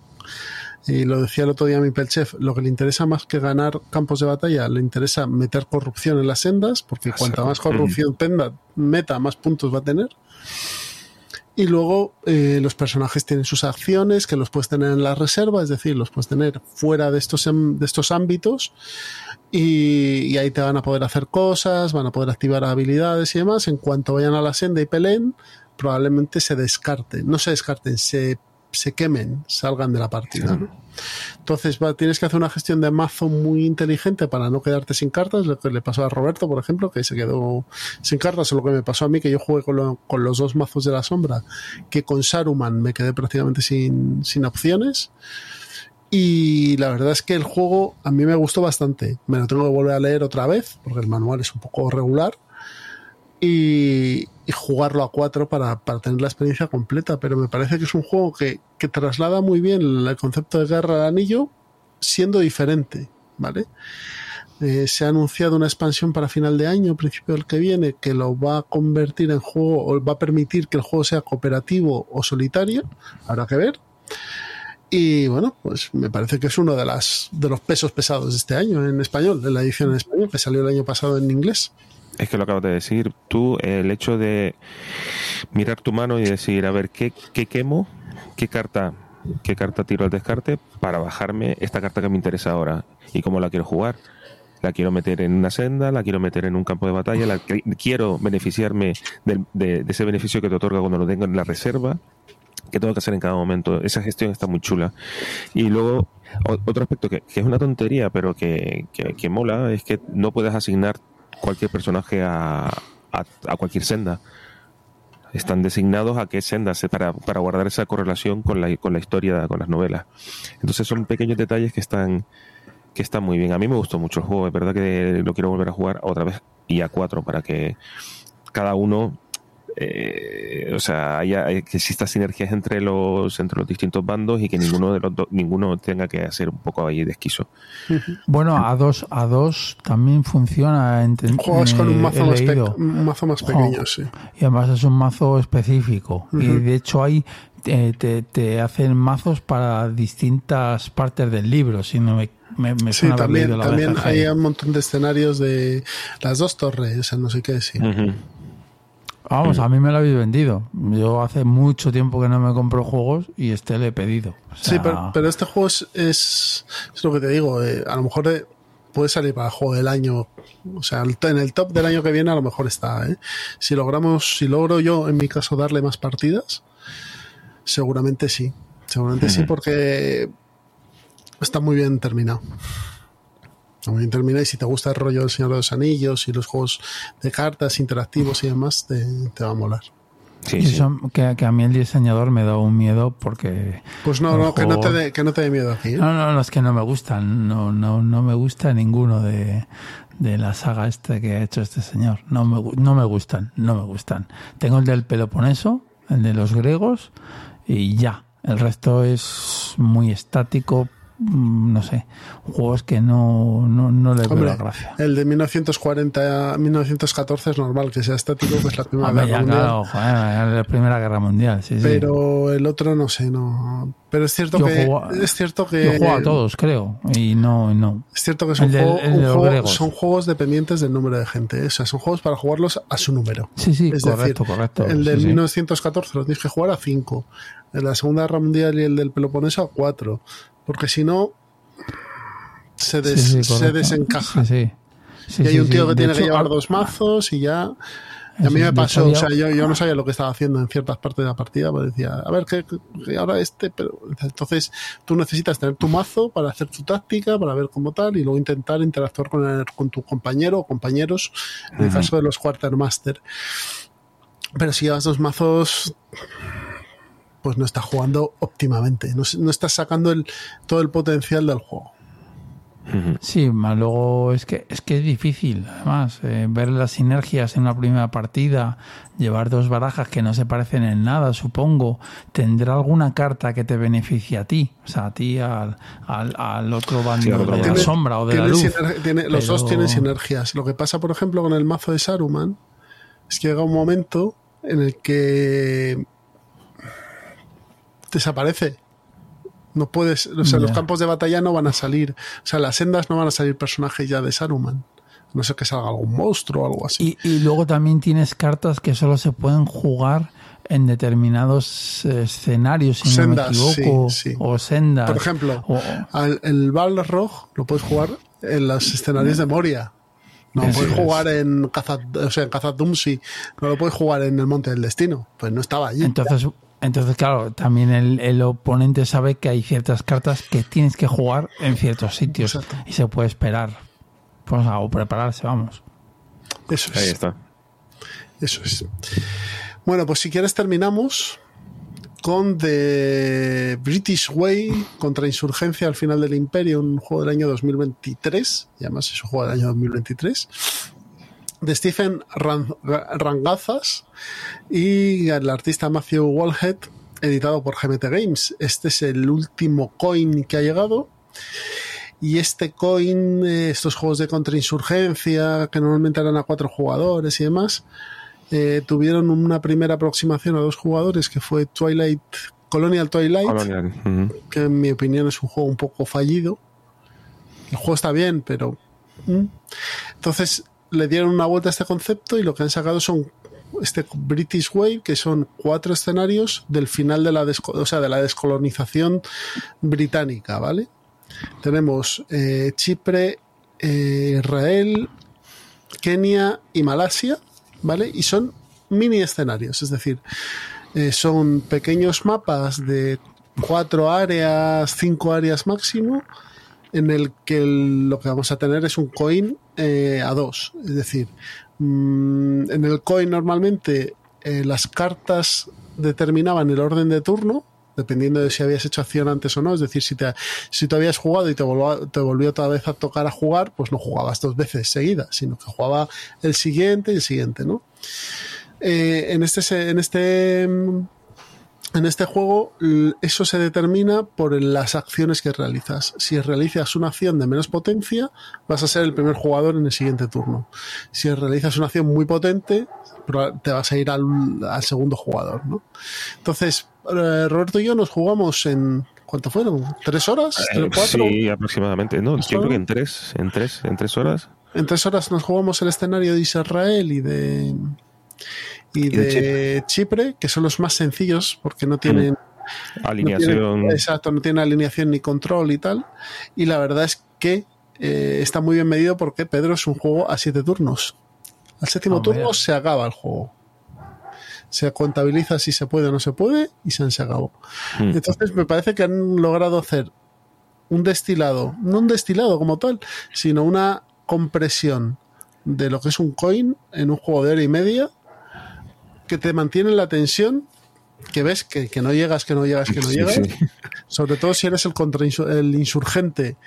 y lo decía el otro día mi Pelchef, lo que le interesa más que ganar campos de batalla, le interesa meter corrupción en las sendas, porque cuanta más corrupción penda, meta, más puntos va a tener. Y luego eh, los personajes tienen sus acciones que los puedes tener en la reserva, es decir, los puedes tener fuera de estos, em, de estos ámbitos y, y ahí te van a poder hacer cosas, van a poder activar habilidades y demás. En cuanto vayan a la senda y peleen, probablemente se descarten, no se descarten, se, se quemen, salgan de la partida. ¿no? Entonces va, tienes que hacer una gestión de mazo muy inteligente para no quedarte sin cartas, lo que le pasó a Roberto, por ejemplo, que se quedó sin cartas, o lo que me pasó a mí, que yo jugué con, lo- con los dos mazos de la sombra, que con Saruman me quedé prácticamente sin, sin opciones. Y la verdad es que el juego a mí me gustó bastante. Me lo tengo que volver a leer otra vez, porque el manual es un poco regular. Y, y jugarlo a cuatro para, para tener la experiencia completa. Pero me parece que es un juego que, que traslada muy bien el concepto de guerra al anillo, siendo diferente, ¿vale? Eh, se ha anunciado una expansión para final de año, principio del que viene, que lo va a convertir en juego o va a permitir que el juego sea cooperativo o solitario. Habrá que ver. Y bueno, pues me parece que es uno de, las, de los pesos pesados de este año en español, de la edición en español, que salió el año pasado en inglés. Es que lo acabas de decir. Tú, el hecho de mirar tu mano y decir, a ver, ¿qué, qué quemo? ¿Qué carta, ¿Qué carta tiro al descarte para bajarme esta carta que me interesa ahora? ¿Y cómo la quiero jugar? La quiero meter en una senda, la quiero meter en un campo de batalla, la que- quiero beneficiarme del- de, de ese beneficio que te otorga cuando lo tengo en la reserva. ¿Qué tengo que hacer en cada momento? Esa gestión está muy chula. Y luego, otro aspecto que, que es una tontería, pero que, que, que mola, es que no puedes asignar cualquier personaje a, a, cualquier senda. Están designados a qué senda se- para, para guardar esa correlación con la, con la historia, con las novelas. Entonces son pequeños detalles que están que están muy bien. A mí me gustó mucho el juego, es verdad que lo quiero volver a jugar otra vez y a cuatro para que cada uno eh, o sea, haya, que exista sinergias entre los entre los distintos bandos y que ninguno de los do- ninguno tenga que hacer un poco ahí de esquizo. Bueno, a dos, a dos también funciona. Juegas con eh, un mazo, he más, pe- un mazo más pequeño, sí. Y además es un mazo específico. Y de hecho hay eh, te, te hacen mazos para distintas partes del libro, si no me, me, me Sí, también, la también hay un montón de escenarios de las dos torres, no sé qué, sí. Ujú. Vamos, a mí me lo habéis vendido. Yo hace mucho tiempo que no me compro juegos y este le he pedido. O Sí, pero, pero este juego es, es, es lo que te digo, eh, a lo mejor eh, puede salir para el juego del año, o sea, en el top del año que viene a lo mejor está, ¿eh? Si logramos, si logro yo, en mi caso, darle más partidas, seguramente sí, seguramente sí, porque está muy bien terminado. Bien terminado y si te gusta el rollo del Señor de los Anillos y los juegos de cartas interactivos y demás, te, te va a molar. Sí, y sí. eso que, que a mí el diseñador me da un miedo porque... Pues no, no, que no te juego- dé, que no te dé miedo aquí. ¿eh? No, no, no, es que no me gustan. No, no, no me gusta ninguno de, de la saga esta que ha hecho este señor. No me, no me gustan, no me gustan. Tengo el del Peloponeso, el de los griegos, y ya. El resto es muy estático, no sé. Juegos que no, no, no le veo Hombre, la gracia. el de 1940 a 1914 es normal que sea estático, que es la Primera Hombre, Guerra ya, Mundial. claro, joder, la Primera Guerra Mundial, sí, sí. Pero el otro no sé, no. Pero es cierto Yo que juego a- es cierto que Yo juego a todos, creo, y no, no. es cierto que son, juego- de los juego- son juegos dependientes del número de gente. ¿eh? O sea, son juegos para jugarlos a su número. Sí, sí, es correcto, decir, correcto. el del sí, sí. 1914 lo tienes que jugar a 5. En la Segunda Guerra Mundial y el del Peloponeso a 4. Porque si no, se, des- Sí, sí, se desencaja. Sí, y hay un tío que tiene que llevar ah, dos mazos y ya. Y a mí me pasó, o sea, yo, yo no sabía lo que estaba haciendo en ciertas partes de la partida, pues decía, a ver, ¿qué, qué- ahora este, pero entonces tú necesitas tener tu mazo para hacer tu táctica, para ver cómo tal, y luego intentar interactuar con, el- con tu compañero o compañeros, en el caso de los Quartermaster. Pero si llevas dos mazos, pues no estás jugando óptimamente, no, no estás sacando el, todo el potencial del juego. Sí, más luego es que es que es difícil, además, eh, ver las sinergias en una primera partida, llevar dos barajas que no se parecen en nada, supongo, tendrá alguna carta que te beneficie a ti, o sea, a ti al, al, al otro bando Sí, al otro de la sombra o de la luz. tiene- los dos tienen sinergias. Lo que pasa, por ejemplo, con el mazo de Saruman es que llega un momento en el que desaparece. No puedes, o sea, los campos de batalla no van a salir, o sea, las sendas no van a salir personajes ya de Saruman. No sé que salga algún monstruo o algo así. Y, y luego también tienes cartas que solo se pueden jugar en determinados escenarios, si no me equivoco, o sendas. Por ejemplo, el Balrog lo puedes jugar en los escenarios de Moria. No lo puedes jugar en Kazad, o sea, en no lo puedes jugar en el Monte del Destino. Pues no estaba allí. Entonces, entonces claro, también el, oponente sabe que hay ciertas cartas que tienes que jugar en ciertos sitios y se puede esperar. Pues, o prepararse, vamos. Eso es. Ahí está. Eso es. Bueno, pues si quieres terminamos con The British Way contra Insurgencia al final del Imperio, un juego del año 2023, y además es un juego del año 2023, de Stephen Rangazas y el artista Matthew Wallhead, editado por GMT Games. Este es el último coin que ha llegado. Y este coin, eh, estos juegos de contrainsurgencia, que normalmente eran a cuatro jugadores y demás, eh, tuvieron una primera aproximación a dos jugadores que fue Twilight, Colonial Twilight, que en mi opinión es un juego un poco fallido. El juego está bien, pero... Entonces le dieron una vuelta a este concepto y lo que han sacado son este British Wave, que son cuatro escenarios del final de la, o sea, de la descolonización británica, ¿vale? Tenemos eh, Chipre, eh, Israel, Kenia y Malasia ¿vale? Y son mini escenarios, es decir, eh, son pequeños mapas de cuatro áreas, cinco áreas máximo, en el que lo que vamos a tener es un coin eh, a dos. Es decir, mm, en el coin normalmente eh, las cartas determinaban el orden de turno, dependiendo de si habías hecho acción antes o no. Es decir, si te, te habías jugado y te volvió, otra vez a tocar a jugar, pues no jugabas dos veces seguidas, sino que jugaba el siguiente y el siguiente, ¿no? Eh, en este, en este en este juego eso se determina por las acciones que realizas. Si realizas una acción de menos potencia, vas a ser el primer jugador en el siguiente turno. Si realizas una acción muy potente, te vas a ir al, segundo jugador. ¿no? Entonces, eh, Roberto y yo nos jugamos en ¿Cuánto fueron? ¿Tres horas? Eh, sí, aproximadamente. No, yo creo que en tres, en tres, en tres horas. En tres horas nos jugamos el escenario de Israel y de y, de, Chipre. que son los más sencillos porque no tienen alineación. exacto, no tienen alineación ni control y tal. Y la verdad es que eh, está muy bien medido porque Pedro es un juego a siete turnos. Al séptimo ah, turno se acaba el juego. Se contabiliza si se puede o no se puede y se han acabó. Mm. Entonces me parece que han logrado hacer un destilado, no un destilado como tal, sino una compresión de lo que es un coin en un juego de hora y media que te mantiene la tensión que ves que, no llegas, que no llegas, que no llegas. Sobre todo si eres el, contra el insurgente,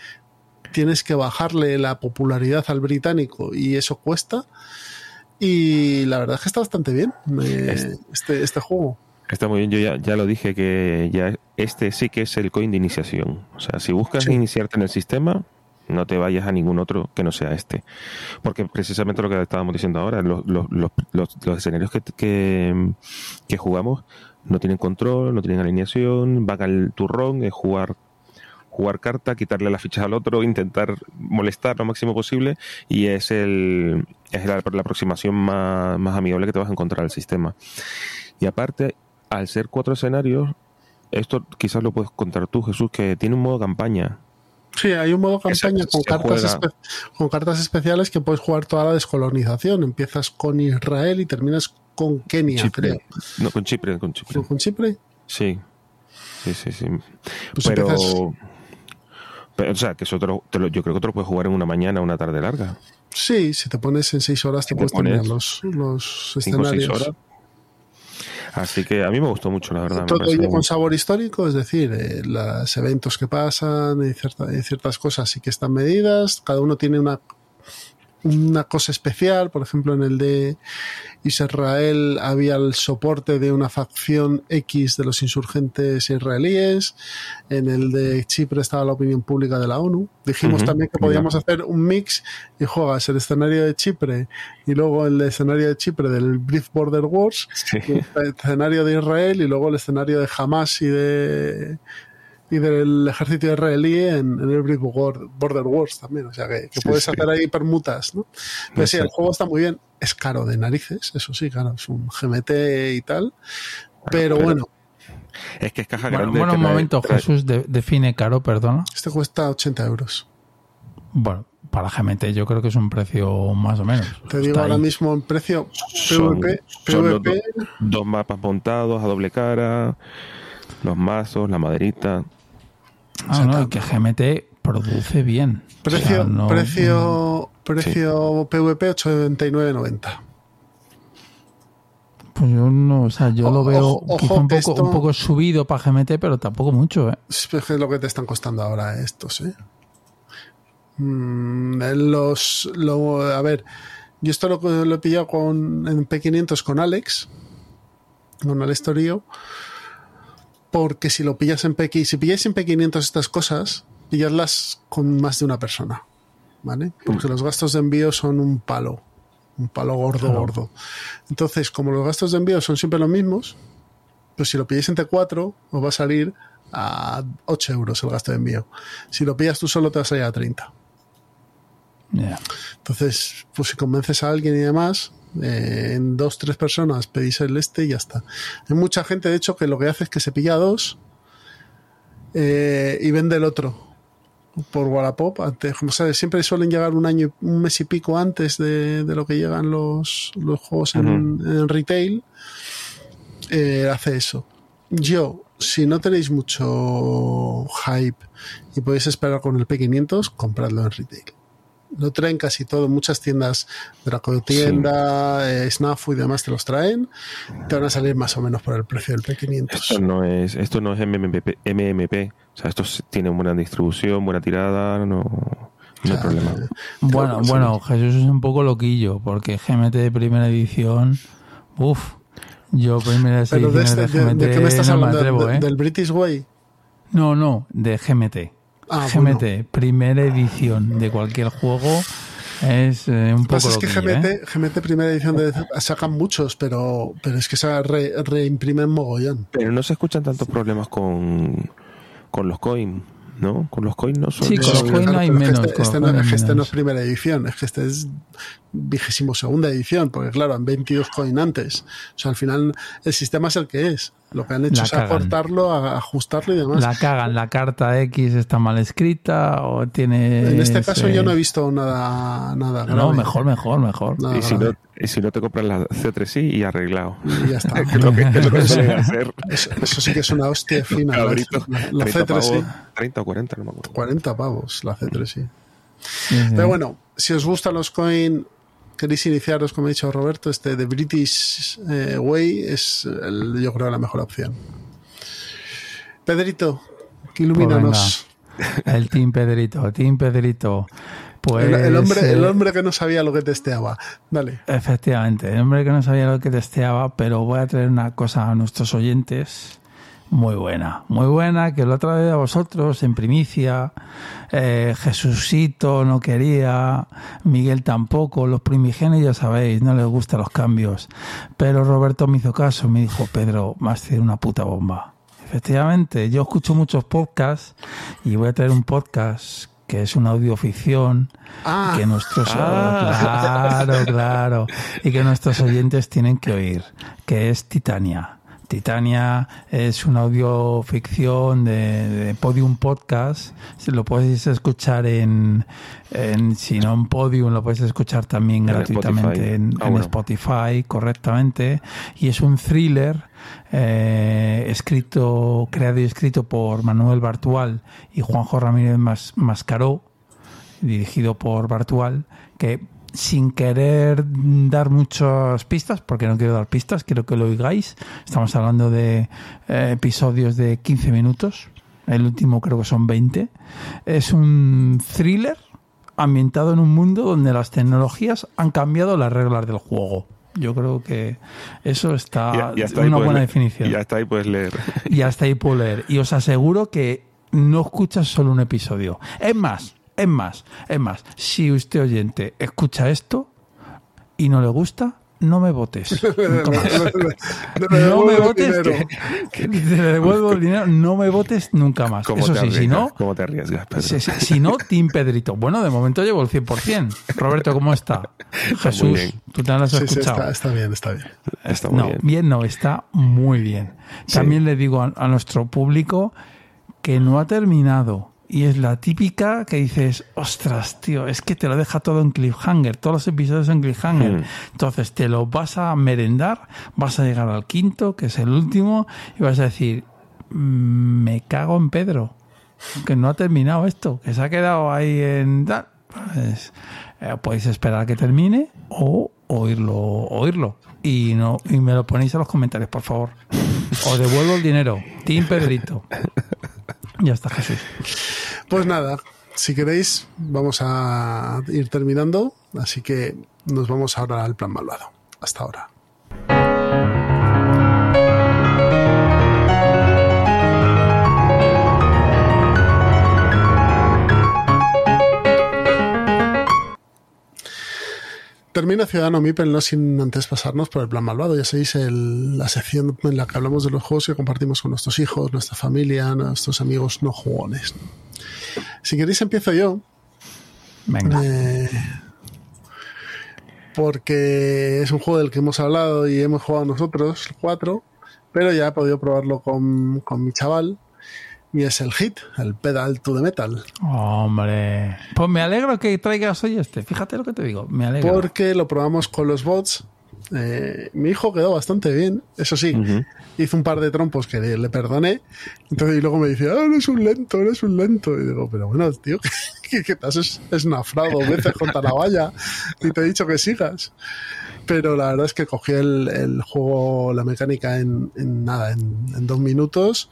tienes que bajarle la popularidad al británico y eso cuesta. Y la verdad es que está bastante bien este, este juego. Está muy bien, yo ya, ya, lo dije que ya este sí que es el coin de iniciación. O sea, si buscas iniciarte en el sistema, no te vayas a ningún otro que no sea este. Porque precisamente lo que estábamos diciendo ahora, los, los, los, los escenarios que, que, jugamos no tienen control, no tienen alineación, van al turrón, es jugar jugar carta, quitarle las fichas al otro, intentar molestar lo máximo posible y es el es la, la aproximación más, más amigable que te vas a encontrar al sistema. Y aparte, al ser cuatro escenarios, esto quizás lo puedes contar tú, Jesús, que tiene un modo campaña Sí, hay un modo campaña con cartas, con cartas especiales que puedes jugar toda la descolonización. Empiezas con Israel y terminas con Kenia, creo. No, con Chipre, con Chipre. ¿Con Chipre? Sí. Sí, sí, sí. Pues pero, o sea, que eso yo creo que otro puedes jugar en una mañana una tarde larga. Sí, si te pones en seis horas te, puedes terminar los, los escenarios. Horas, Así que a mí me gustó mucho, la verdad. Todo ello con sabor histórico, es decir, eh, los eventos que pasan y, ciertas cosas sí que están medidas. Cada uno tiene una una cosa especial, por ejemplo, en el de Israel había el soporte de una facción X de los insurgentes israelíes, en el de Chipre estaba la opinión pública de la ONU. Dijimos también que podíamos hacer un mix y juegas el escenario de Chipre y luego el escenario de Chipre del Brief Border Wars, el escenario de Israel y luego el escenario de Hamas y de y del ejército israelí en, en el Border Wars también. O sea que, puedes hacer ahí permutas, ¿no? Pero sí, el juego está muy bien. Es caro de narices, eso sí, claro, es un GMT y tal. Pero, bueno, Es que es caja Bueno, grande. bueno, un momento, trae- Jesús de- define caro, perdona. este cuesta 80 euros. Bueno, para GMT yo creo que es un precio más o menos. Te digo Está ahora ahí. mismo en precio Son- PvP, son los PvP dos, dos mapas montados a doble cara, los mazos, la maderita. Ah, no, que GMT produce bien. O Precio, sea, no- precio, precio PvP 89.90. Pues yo no, o sea, yo lo veo ojo, quizá un poco, esto- un poco subido para GMT, pero tampoco mucho, ¿eh? Es lo que te están costando ahora estos, ¿eh? Mm, los, lo- a ver, yo esto lo, lo he pillado con, en P500 con Alex, con Alex Torío, porque si lo pillas en P500, si pilláis en P500 estas cosas, pillarlas con más de una persona, ¿vale? Porque los gastos de envío son un palo, un palo gordo, Claro. gordo. Entonces, como los gastos de envío son siempre los mismos, pues si lo pilláis entre 4, os va a salir a 8 euros el gasto de envío. Si lo pillas tú solo, te va a salir a 30. Ya. Entonces, pues si convences a alguien y demás, eh, en dos, tres personas pedís el este y ya está. Hay mucha gente, de hecho, que lo que hace es que se pilla dos eh, y vende el otro por Wallapop. Antes, como sabes, siempre suelen llegar un año, un mes y pico antes de, de lo que llegan los, los juegos en, en retail. Eh, hace eso. Yo, si no tenéis mucho hype y podéis esperar con el P500, compradlo en retail. Lo traen casi todo, muchas tiendas, Dracotienda, eh, Snafu y demás te los traen. Te van a salir más o menos por el precio del Esto P500. no es, esto no es MMP, MMP. O sea, esto tiene buena distribución, buena tirada, no, no hay problema. Bueno, que bueno, Jesús es un poco loquillo, porque GMT de primera edición, uff, yo primeras Pero de, este- de, de- GMT ¿de qué me estás no me hablando? atrevo, ¿De- ¿eh? ¿Del British Way? No, no, de GMT. Ah, GMT, primera edición de cualquier juego, es eh, un Lo que poco pasa es que loquillo, GMT, ¿eh? GMT primera edición de, sacan muchos, pero, pero es que se re- reimprimen mogollón. Pero no se escuchan tantos problemas con, con los coins, ¿no? Con los coins no son. Sí, con los coins Claro, hay pero es que menos, Este, este no, coins es que hay este no es primera edición, es que este es vigésimo segunda edición, porque claro, han 22 coin antes. O sea, al final el sistema es el que es. Lo que han hecho La es cagan. acortarlo, a- ajustarlo y demás. La cagan, la carta X está mal escrita o tiene... en este caso yo no he visto nada, nada grave. No, mejor, mejor, mejor. Nada Y si, grave. no, y si no te compras la C3i y arreglado. Y ya está. que lo que, que lo que suelen hacer. Eso, eso sí que es una hostia fina. La, Cabrito. la- la 30 C3 sí. pavos, 30 o 40, no me acuerdo. 40 pavos, la C3 sí. Sí, sí. Pero bueno, si os gustan los coin, queréis iniciaros, como ha dicho Roberto, este de British eh, Way es el- yo creo la mejor opción. Pedrito, que ilumínanos. El Team Pedrito, Team Pedrito. Pues el, el hombre, eh, el hombre que no sabía lo que testeaba. Dale. Efectivamente, el hombre que no sabía lo que testeaba, pero voy a traer una cosa a nuestros oyentes muy buena, muy buena, que la otra vez a vosotros en primicia, eh, Jesucito no quería, Miguel tampoco, los primigenios ya sabéis, no les gustan los cambios, pero Roberto me hizo caso, me dijo, Pedro, vas a una puta bomba. Efectivamente, yo escucho muchos podcasts y voy a traer un podcast que es una audioficción Ah. que nuestros Ah. claro, claro, y que nuestros oyentes tienen que oír, que es Titania. Titania es una audioficción de, de Podium Podcast. Lo podéis escuchar en, en, si no en Podium, lo podéis escuchar también En gratuitamente Spotify. en, Ah, en bueno. Spotify, correctamente. Y es un thriller eh, escrito, creado y escrito por Manuel Bartual y Juanjo Ramírez Mas- Mascaró, dirigido por Bartual, que sin querer dar muchas pistas, porque no quiero dar pistas, quiero que lo oigáis. Estamos hablando de eh, episodios de 15 minutos, el último creo que son 20. Es un thriller ambientado en un mundo donde las tecnologías han cambiado las reglas del juego. Yo creo que eso está Ya- ya está una buena leer- definición. Ya está ahí, puedes leer. Y hasta ahí puedo leer. Y os aseguro que no escuchas solo un episodio. Es más, es más, es más. Si usted oyente escucha esto y no le gusta, no me votes. No me votes, que, que te devuelvo el dinero, no me votes nunca más. ¿Cómo Eso te sí, si arriesgas? no, ¿Cómo te arriesgas, Pedro? si, si- si no, Team Pedrito. Bueno, de momento llevo el 100%. Roberto, ¿cómo está? Jesús, bien. tú te lo has Sí, sí, escuchado. está, está bien, está bien. Está muy no, bien. no, está muy bien. También le digo a, a nuestro público que no ha terminado. Y es la típica que dices, ostras, tío, es que te lo deja todo en cliffhanger, todos los episodios en cliffhanger. Mm. Entonces te lo vas a merendar, vas a llegar al quinto, que es el último, y vas a decir, "Mm, me cago en Pedro, que no ha terminado esto, que se ha quedado ahí en tal. Pues, eh, podéis esperar a que termine o oírlo, oírlo. Y no y me lo ponéis en los comentarios, por favor. Os devuelvo el dinero. Team Pedrito. Ya está, Jesús. Pues nada, si queréis, vamos a ir terminando. Así que nos vamos ahora al plan malvado. Hasta ahora. Termina Ciudadano Mipel, no sin antes pasarnos por el plan malvado. Ya sabéis, el- la sección en la que hablamos de los juegos que compartimos con nuestros hijos, nuestra familia, nuestros amigos no jugones. Si queréis, empiezo yo. Venga. Eh, porque es un juego del que hemos hablado y hemos jugado nosotros, cuatro, pero ya he podido probarlo con, con mi chaval. Y es el hit, el pedal to the metal. Hombre. Pues me alegro que traigas hoy este. Fíjate lo que te digo. Me alegro. Porque lo probamos con los bots. Eh, mi hijo quedó bastante bien, eso sí. Hizo un par de trompos que le, le perdoné. Entonces, y luego me dice, ah, eres un lento, eres un lento. Y digo, pero bueno, tío, ¿qué, qué te has es, esnafrado veces contra la valla y te he dicho que sigas? Pero la verdad es que cogí el, el juego, la mecánica en, en nada, en, en dos minutos.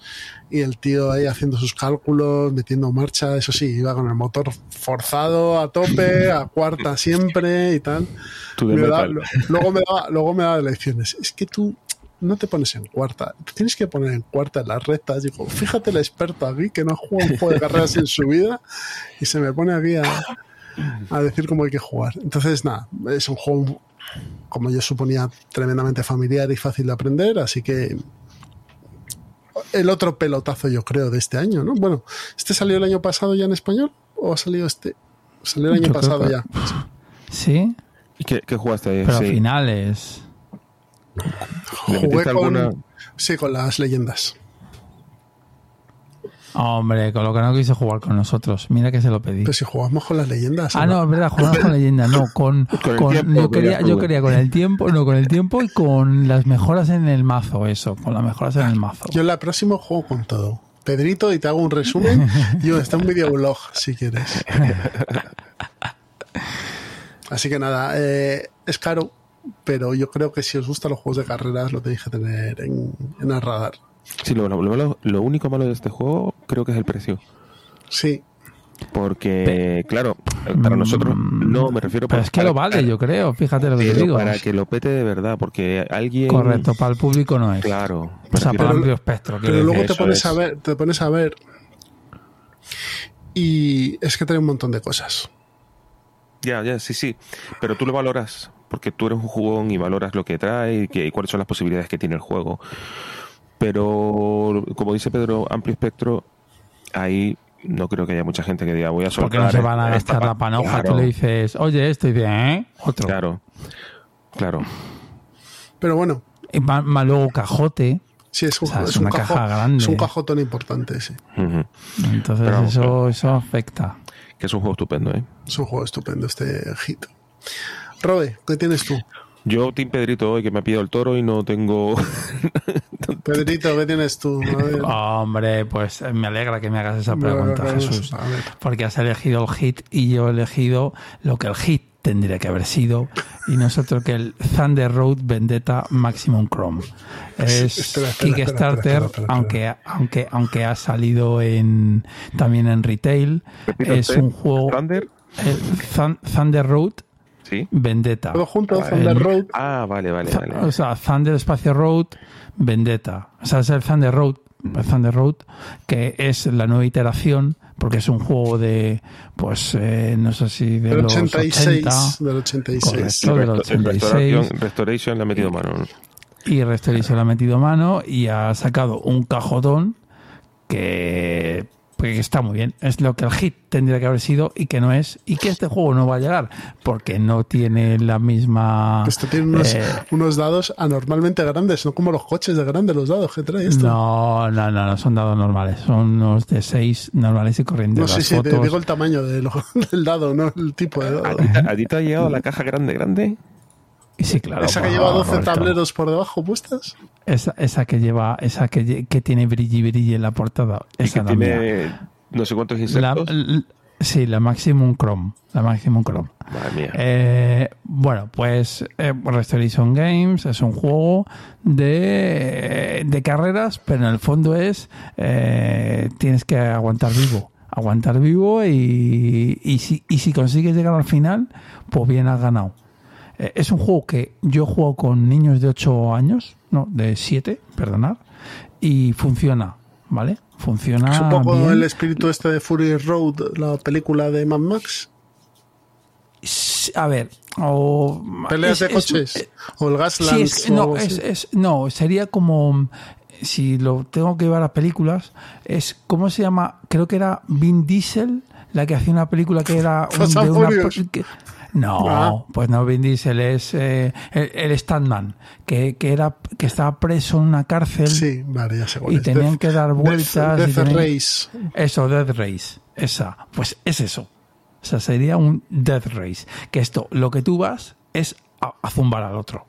Y el tío ahí haciendo sus cálculos, metiendo marcha, eso sí, iba con el motor forzado a tope, a cuarta siempre y tal. Me da- luego, me daba, luego me daba lecciones. Es que tú no te pones en cuarta, te tienes que poner en cuarta en las rectas. Digo, fíjate el experto aquí que no juega un juego de carreras en su vida y se me pone aquí a, a decir cómo hay que jugar. Entonces, nada, es un juego, como yo suponía, tremendamente familiar y fácil de aprender, así que el otro pelotazo, yo creo, de este año, ¿no? Bueno, ¿este salió el año pasado ya en español o ha salido este? Salió el año Yo pasado que- ya. Sí, ¿Y qué, qué jugaste ahí? pero Sí. al final es. ¿Le Jugué con, alguna? sí, con las leyendas. Hombre, con lo que no quiso jugar con nosotros. Mira que se lo pedí. Pero si jugamos con las leyendas. Ah, no, es verdad, jugamos con leyenda, no, con, Con el con- tiempo, yo quería, yo quería con el tiempo, no, con el tiempo y con las mejoras en el mazo, eso, con las mejoras en el mazo. Yo en la próxima juego con todo. Pedrito, y te hago un resumen. y está un videoblog, si quieres. Así que nada, eh, es caro, pero yo creo que si os gustan los juegos de carreras lo tenéis que tener en, en el radar. Sí, lo, lo malo- lo único malo de este juego creo que es el precio. Sí, Porque, claro, para nosotros no me refiero Mm, Pero para- es que lo para- vale, yo creo, fíjate lo que te digo. para que lo pete de verdad, porque alguien. Correcto, para el público no es. Claro. O sea, para Pero- amplio espectro. pero luego te pones es. a ver, te pones a ver. Y es que trae un montón de cosas. Ya, ya, sí, sí. Pero tú lo valoras, porque tú eres un jugón y valoras lo que trae y, que, y cuáles son las posibilidades que tiene el juego. Pero, como dice Pedro, amplio espectro, ahí no creo que haya mucha gente que diga voy a soltar. Porque no se van a esta gastar la pa- panoja. Claro, Tú le dices, oye, esto y dice, ¿eh? Otro. Claro, claro. Pero bueno, Y más, más luego cajote. sí, es un, O sea, es es un una cajo- caja grande. Es un cajotón importante, sí. Entonces Pero eso, eso afecta. Que es un juego estupendo, ¿eh? Es un juego estupendo este hit. Robe, ¿qué tienes tú? Yo, Team Pedrito, hoy que me ha pillado el toro y no tengo. Pedrito, ¿qué tienes tú? Hombre, pues eh, me alegra que me hagas esa pregunta, Jesús. Porque has elegido el hit y yo he elegido lo que el hit tendría que haber sido y nosotros que el Thunder Road Vendetta Maximum Chrome. Es Espera, espera, Kickstarter, espera, aunque aunque aunque ha salido en también en retail, es usted, un juego Thunder, el Thun- Thunder Road sí. Vendetta. Todo junto, Thunder Road. Ah, vale, vale, vale. O sea, Thunder Espacio Road, Vendetta. O sea, es el Thunder Road, el Thunder Road, que es la nueva iteración, porque es un juego de, pues, eh, no sé si de Del los 86. 80, Del 86. Correcto. del En 86. Restoration, Restoration le ha metido mano. y Restoration le ha metido mano y ha sacado un cajotón que, pues, que está muy bien. Es lo que el hit tendría que haber sido y que no es. Y que este juego no va a llegar porque no tiene la misma. Esto tiene unos, eh, unos dados anormalmente grandes, no como los coches de grandes los dados que trae esto. no, no, no, no son dados normales. Son unos de 6 normales y corrientes. No sé si te digo el tamaño de lo- del dado, no el tipo de ¿A dado. a ti te ha llegado la caja grande, grande? Y sí, claro. Esa que lleva favor, 12 Roberto. tableros por debajo puestas. Esa, esa que lleva, esa que, que tiene brilli brilli en la portada. Y Esa que mía. tiene no sé cuántos La- insectos. l- sí, la Maximum Chrome. La Maximum Chrome. Madre mía. Eh, bueno, pues eh, Restoration Games es un juego de, de carreras, pero en el fondo es eh, tienes que aguantar vivo. Aguantar vivo y, y, si, y si consigues llegar al final, pues bien has ganado. Eh, es un juego que yo juego con niños de 8 años, no, de 7, perdonad, y funciona, ¿vale? Funciona. es un poco bien. el espíritu este de Fury Road, la película de Mad Max. A ver, o Peleas es- de es- coches. eh, o el Gaslands. es, no, es, es- no, sería como si lo tengo que llevar a películas, es ¿cómo se llama? Creo que era Vin Diesel la que hacía una película que era un- de una que- no, Ah. pues no Vin Diesel es eh, el, el Standman que, que era que estaba preso en una cárcel Sí, vale, ya sé cuál y es. tenían Death- que dar vueltas Death tenían- Race. eso, Death Race. Esa. Pues es eso. O sea, sería un Death Race. Que esto, lo que tú vas es a, a zumbar al otro.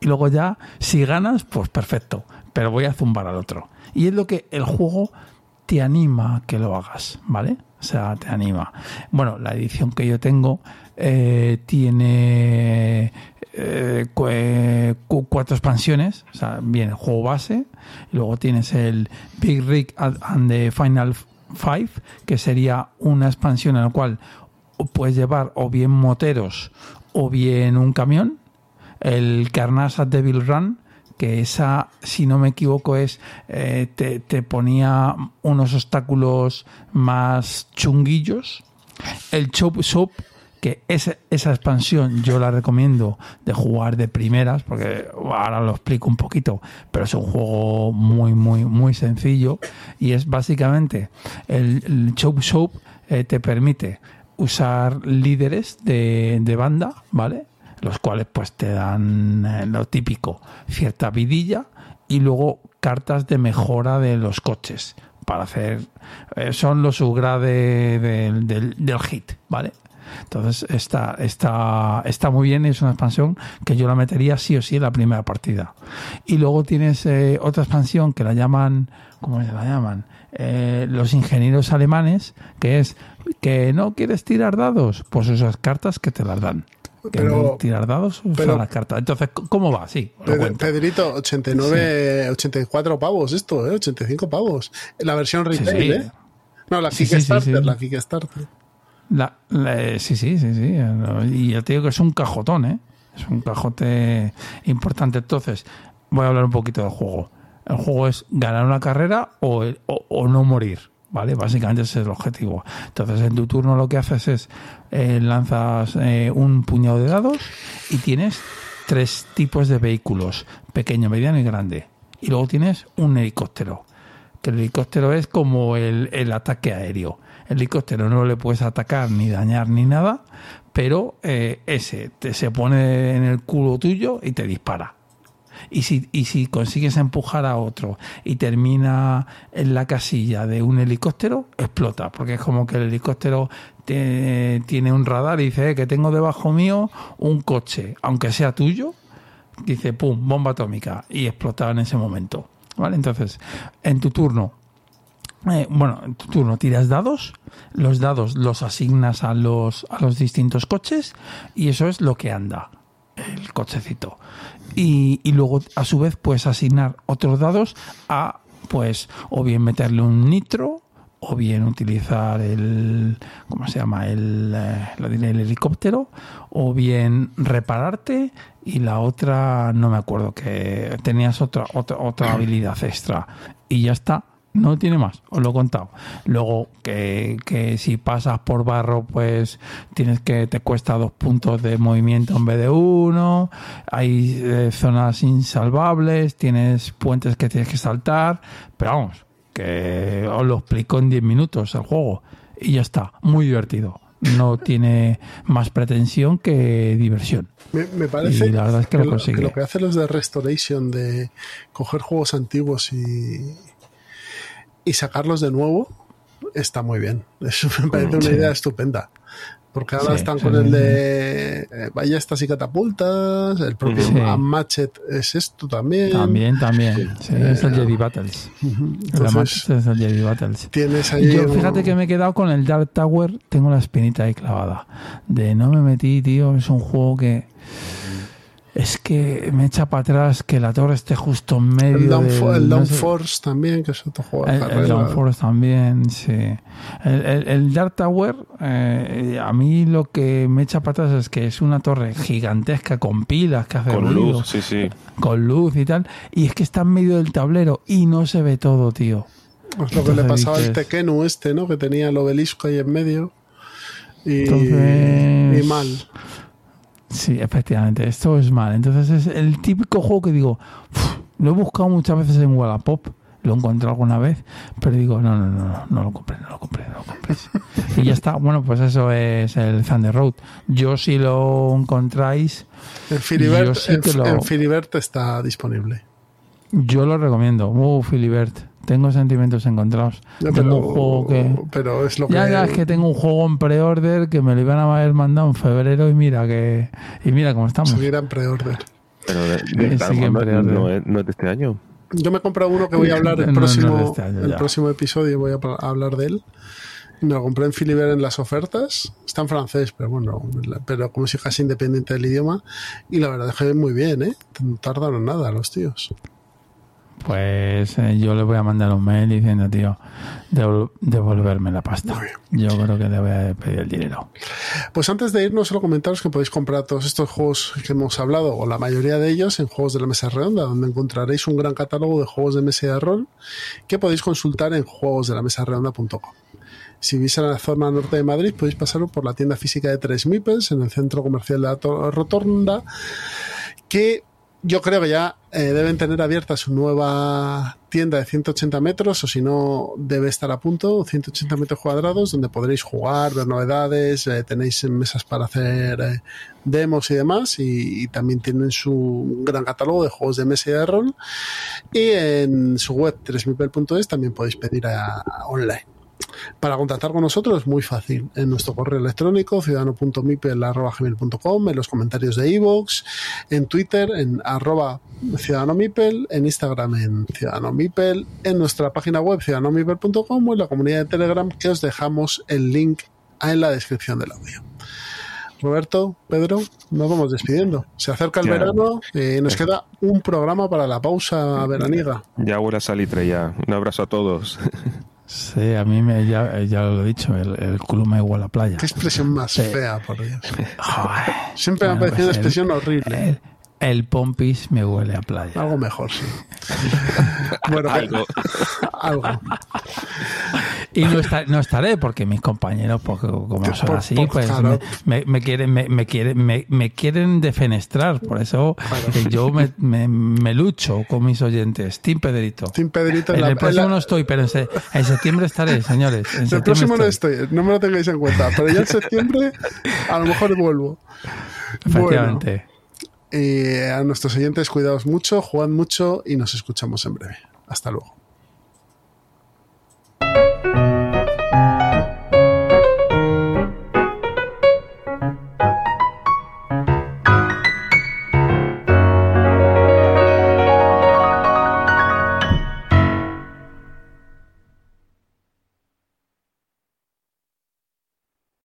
Y luego ya, si ganas, pues perfecto. Pero voy a zumbar al otro. Y es lo que el juego te anima a que lo hagas, ¿vale? O sea, te anima. Bueno, la edición que yo tengo eh, tiene eh, eh, cu- cuatro expansiones. O sea, viene el juego base. Luego tienes el Big Rig and the Final Five, que sería una expansión en la cual puedes llevar o bien moteros o bien un camión. El Carnasa Devil Run, que esa, si no me equivoco, es te, te ponía unos obstáculos más chunguillos. El Chop Shop, que esa, esa expansión yo la recomiendo de jugar de primeras, porque ahora lo explico un poquito, pero es un juego muy, muy, muy sencillo. Y es básicamente el, el Chop Shop eh, te permite usar líderes de, de banda, ¿vale? Los cuales pues te dan eh, lo típico, cierta vidilla y luego cartas de mejora de los coches para hacer eh, son los upgrade del, del, del hit, ¿vale? Entonces está, está, está muy bien, es una expansión que yo la metería sí o sí en la primera partida. Y luego tienes eh, otra expansión que la llaman, ¿cómo se la llaman? Eh, los ingenieros alemanes, que es que no quieres tirar dados, pues esas cartas que te las dan. Que Pero- no tirar dados, pero- las cartas. Entonces, ¿cómo va? Sí. Pedrito, 89, 84 pavos esto, ¿eh? 85 pavos. La versión Sí, retail, sí. ¿eh? No, la Sí, sí, Kickstarter, sí, sí. la Kickstarter. La- la- sí, sí, sí, sí. Y ya te digo que es un cajotón, ¿eh? Es un cajote importante. Entonces, voy a hablar un poquito del juego. El juego es ganar una carrera o, o- o no morir, ¿vale? Básicamente ese es el objetivo. Entonces, en tu turno lo que haces es eh, lanzas eh, un puñado de dados y tienes tres tipos de vehículos, pequeño, mediano y grande. Y luego tienes un helicóptero que el helicóptero es como el, el ataque aéreo. El helicóptero no le puedes atacar ni dañar ni nada, pero eh, ese te, se pone en el culo tuyo y te dispara. Y si, y si consigues empujar a otro y termina en la casilla de un helicóptero, explota, porque es como que el helicóptero te- tiene un radar y dice "Eh, que tengo debajo mío un coche, aunque sea tuyo, dice pum, bomba atómica y explotaba en ese momento. ¿Vale? Entonces, en tu turno, eh, bueno, en tu turno tiras dados, los dados los asignas a los, a los distintos coches y eso es lo que anda, el cochecito. Y, y luego, a su vez, puedes asignar otros dados a, pues, o bien meterle un nitro, o bien utilizar el, ¿cómo se llama? El, eh, lo diré, el helicóptero, o bien repararte y la otra, no me acuerdo que tenías otra, otra, otra habilidad extra y ya está. No tiene más, os lo he contado. Luego que, que si pasas por barro, pues tienes que te cuesta dos puntos de movimiento en vez de uno. Hay eh, zonas insalvables, tienes puentes que tienes que saltar. Pero vamos, que os lo explico en 10 minutos el juego. Y ya está, muy divertido. No tiene más pretensión que diversión. Me, me parece Y la verdad es que lo que lo que hacen los de Restoration de coger juegos antiguos y, y sacarlos de nuevo está muy bien. Eso me parece una idea estupenda. Porque ahora Sí, están sí, con sí, el de eh, ballestas y catapultas, el propio. Matchet es esto también. También, también. Es el Jedi Battles. El Entonces, Amatch es el Jedi Battles. tienes ahí. Yo un- fíjate que me he quedado con el Dark Tower, tengo la espinita ahí clavada. De no me metí, tío, es un juego que es que me echa para atrás que la torre esté justo en medio el del- Downfo- el no sé- Downforce también, que es otro juego de el, el carrera. Downforce también, sí. El, el- el Dark Tower, eh, a mí lo que me echa para atrás es que es una torre gigantesca con pilas que hace Con ruido, luz, sí, sí. con luz y tal, y es que está en medio del tablero y no se ve todo, tío. Es lo que le pasaba al dices- Tekenu este, ¿no? Que tenía el obelisco ahí en medio. Y, Entonces- y mal. Sí, efectivamente, esto es mal. Entonces es el típico juego que digo, "Uf, lo he buscado muchas veces en Wallapop, lo he encontrado alguna vez, pero digo, no, no, no, no, no lo compré, no lo compré, no lo compréis. y ya está, bueno, pues eso es el Thunder Road. Yo si lo encontráis, En Filibert, Yo sí en, que lo- en Filibert está disponible. yo lo recomiendo. Uh, Filibert, tengo sentimientos encontrados. Ya, tengo un juego que... pero es lo que. Ya, ya, es que tengo un juego en pre-order que me lo iban a haber mandado en febrero y mira que... Y mira cómo estamos. seguirá en pre-order. Pero de, Sí, de- sí no, emperador. no es, no es de este año. Yo me he comprado uno que voy a hablar el No, no, no, próximo, de este año el ya. próximo episodio, voy a hablar de él. Me lo compré en Filibert en las ofertas. Está en francés, pero bueno, pero como si casi independiente del idioma. Y la verdad es que muy bien, ¿eh? No tardaron nada los tíos. Pues eh, yo le voy a mandar un mail diciendo, tío, devol- devolverme la pasta. Yo creo que le voy a pedir el dinero. Pues antes de irnos, solo comentaros que podéis comprar todos estos juegos que hemos hablado, o la mayoría de ellos, en Juegos de la Mesa Redonda, donde encontraréis un gran catálogo de juegos de mesa y de rol que podéis consultar en juegosdelamesaredonda.com. Si vivís en la zona norte de Madrid, podéis pasar por la tienda física de Tres Mipels, en el centro comercial de la To- Rotonda, que yo creo que ya eh, deben tener abierta su nueva tienda de 180 metros, o si no, debe estar a punto, 180 metros cuadrados, donde podréis jugar, ver novedades, eh, tenéis mesas para hacer eh, demos y demás, y, también tienen su gran catálogo de juegos de mesa y de rol. Y en su web, 3000.es, también podéis pedir a- a online. Para contactar con nosotros es muy fácil. En nuestro correo electrónico, ciudadano.mipel.com, en los comentarios de iVoox, en Twitter, en arroba ciudadanomipel, en Instagram en ciudadanomipel, en nuestra página web ciudadanomipel.com o en la comunidad de Telegram que os dejamos el link en la descripción del audio. Roberto, Pedro, nos vamos despidiendo. Se acerca el Ya. verano y nos queda un programa para la pausa veraniega. Ya huele a salitre ya. Un abrazo a todos. Sí, a mí me, ya, ya lo he dicho, el, el culo me huele a playa. Qué expresión más Sí. fea, por Dios. Joder. Siempre me ha parecido una expresión horrible. El, el pompis me huele a playa. Algo mejor, sí. bueno, Algo. algo. Y no, esta- no estaré porque mis compañeros, porque como son por- así, por- pues claro. me, me- me quieren, me, me quieren, me, me quieren defenestrar. Por eso eh, yo me, me- me lucho con mis oyentes. Team Pedrito. Team Pedrito en En la- el próximo en la- no estoy, pero en, se- en septiembre estaré, señores. En El septiembre próximo no estoy. estoy, no me lo tengáis en cuenta, pero ya en septiembre a lo mejor vuelvo. Bueno, Efectivamente. Eh, a nuestros oyentes, cuidaos mucho, jugad mucho y nos escuchamos en breve. Hasta luego.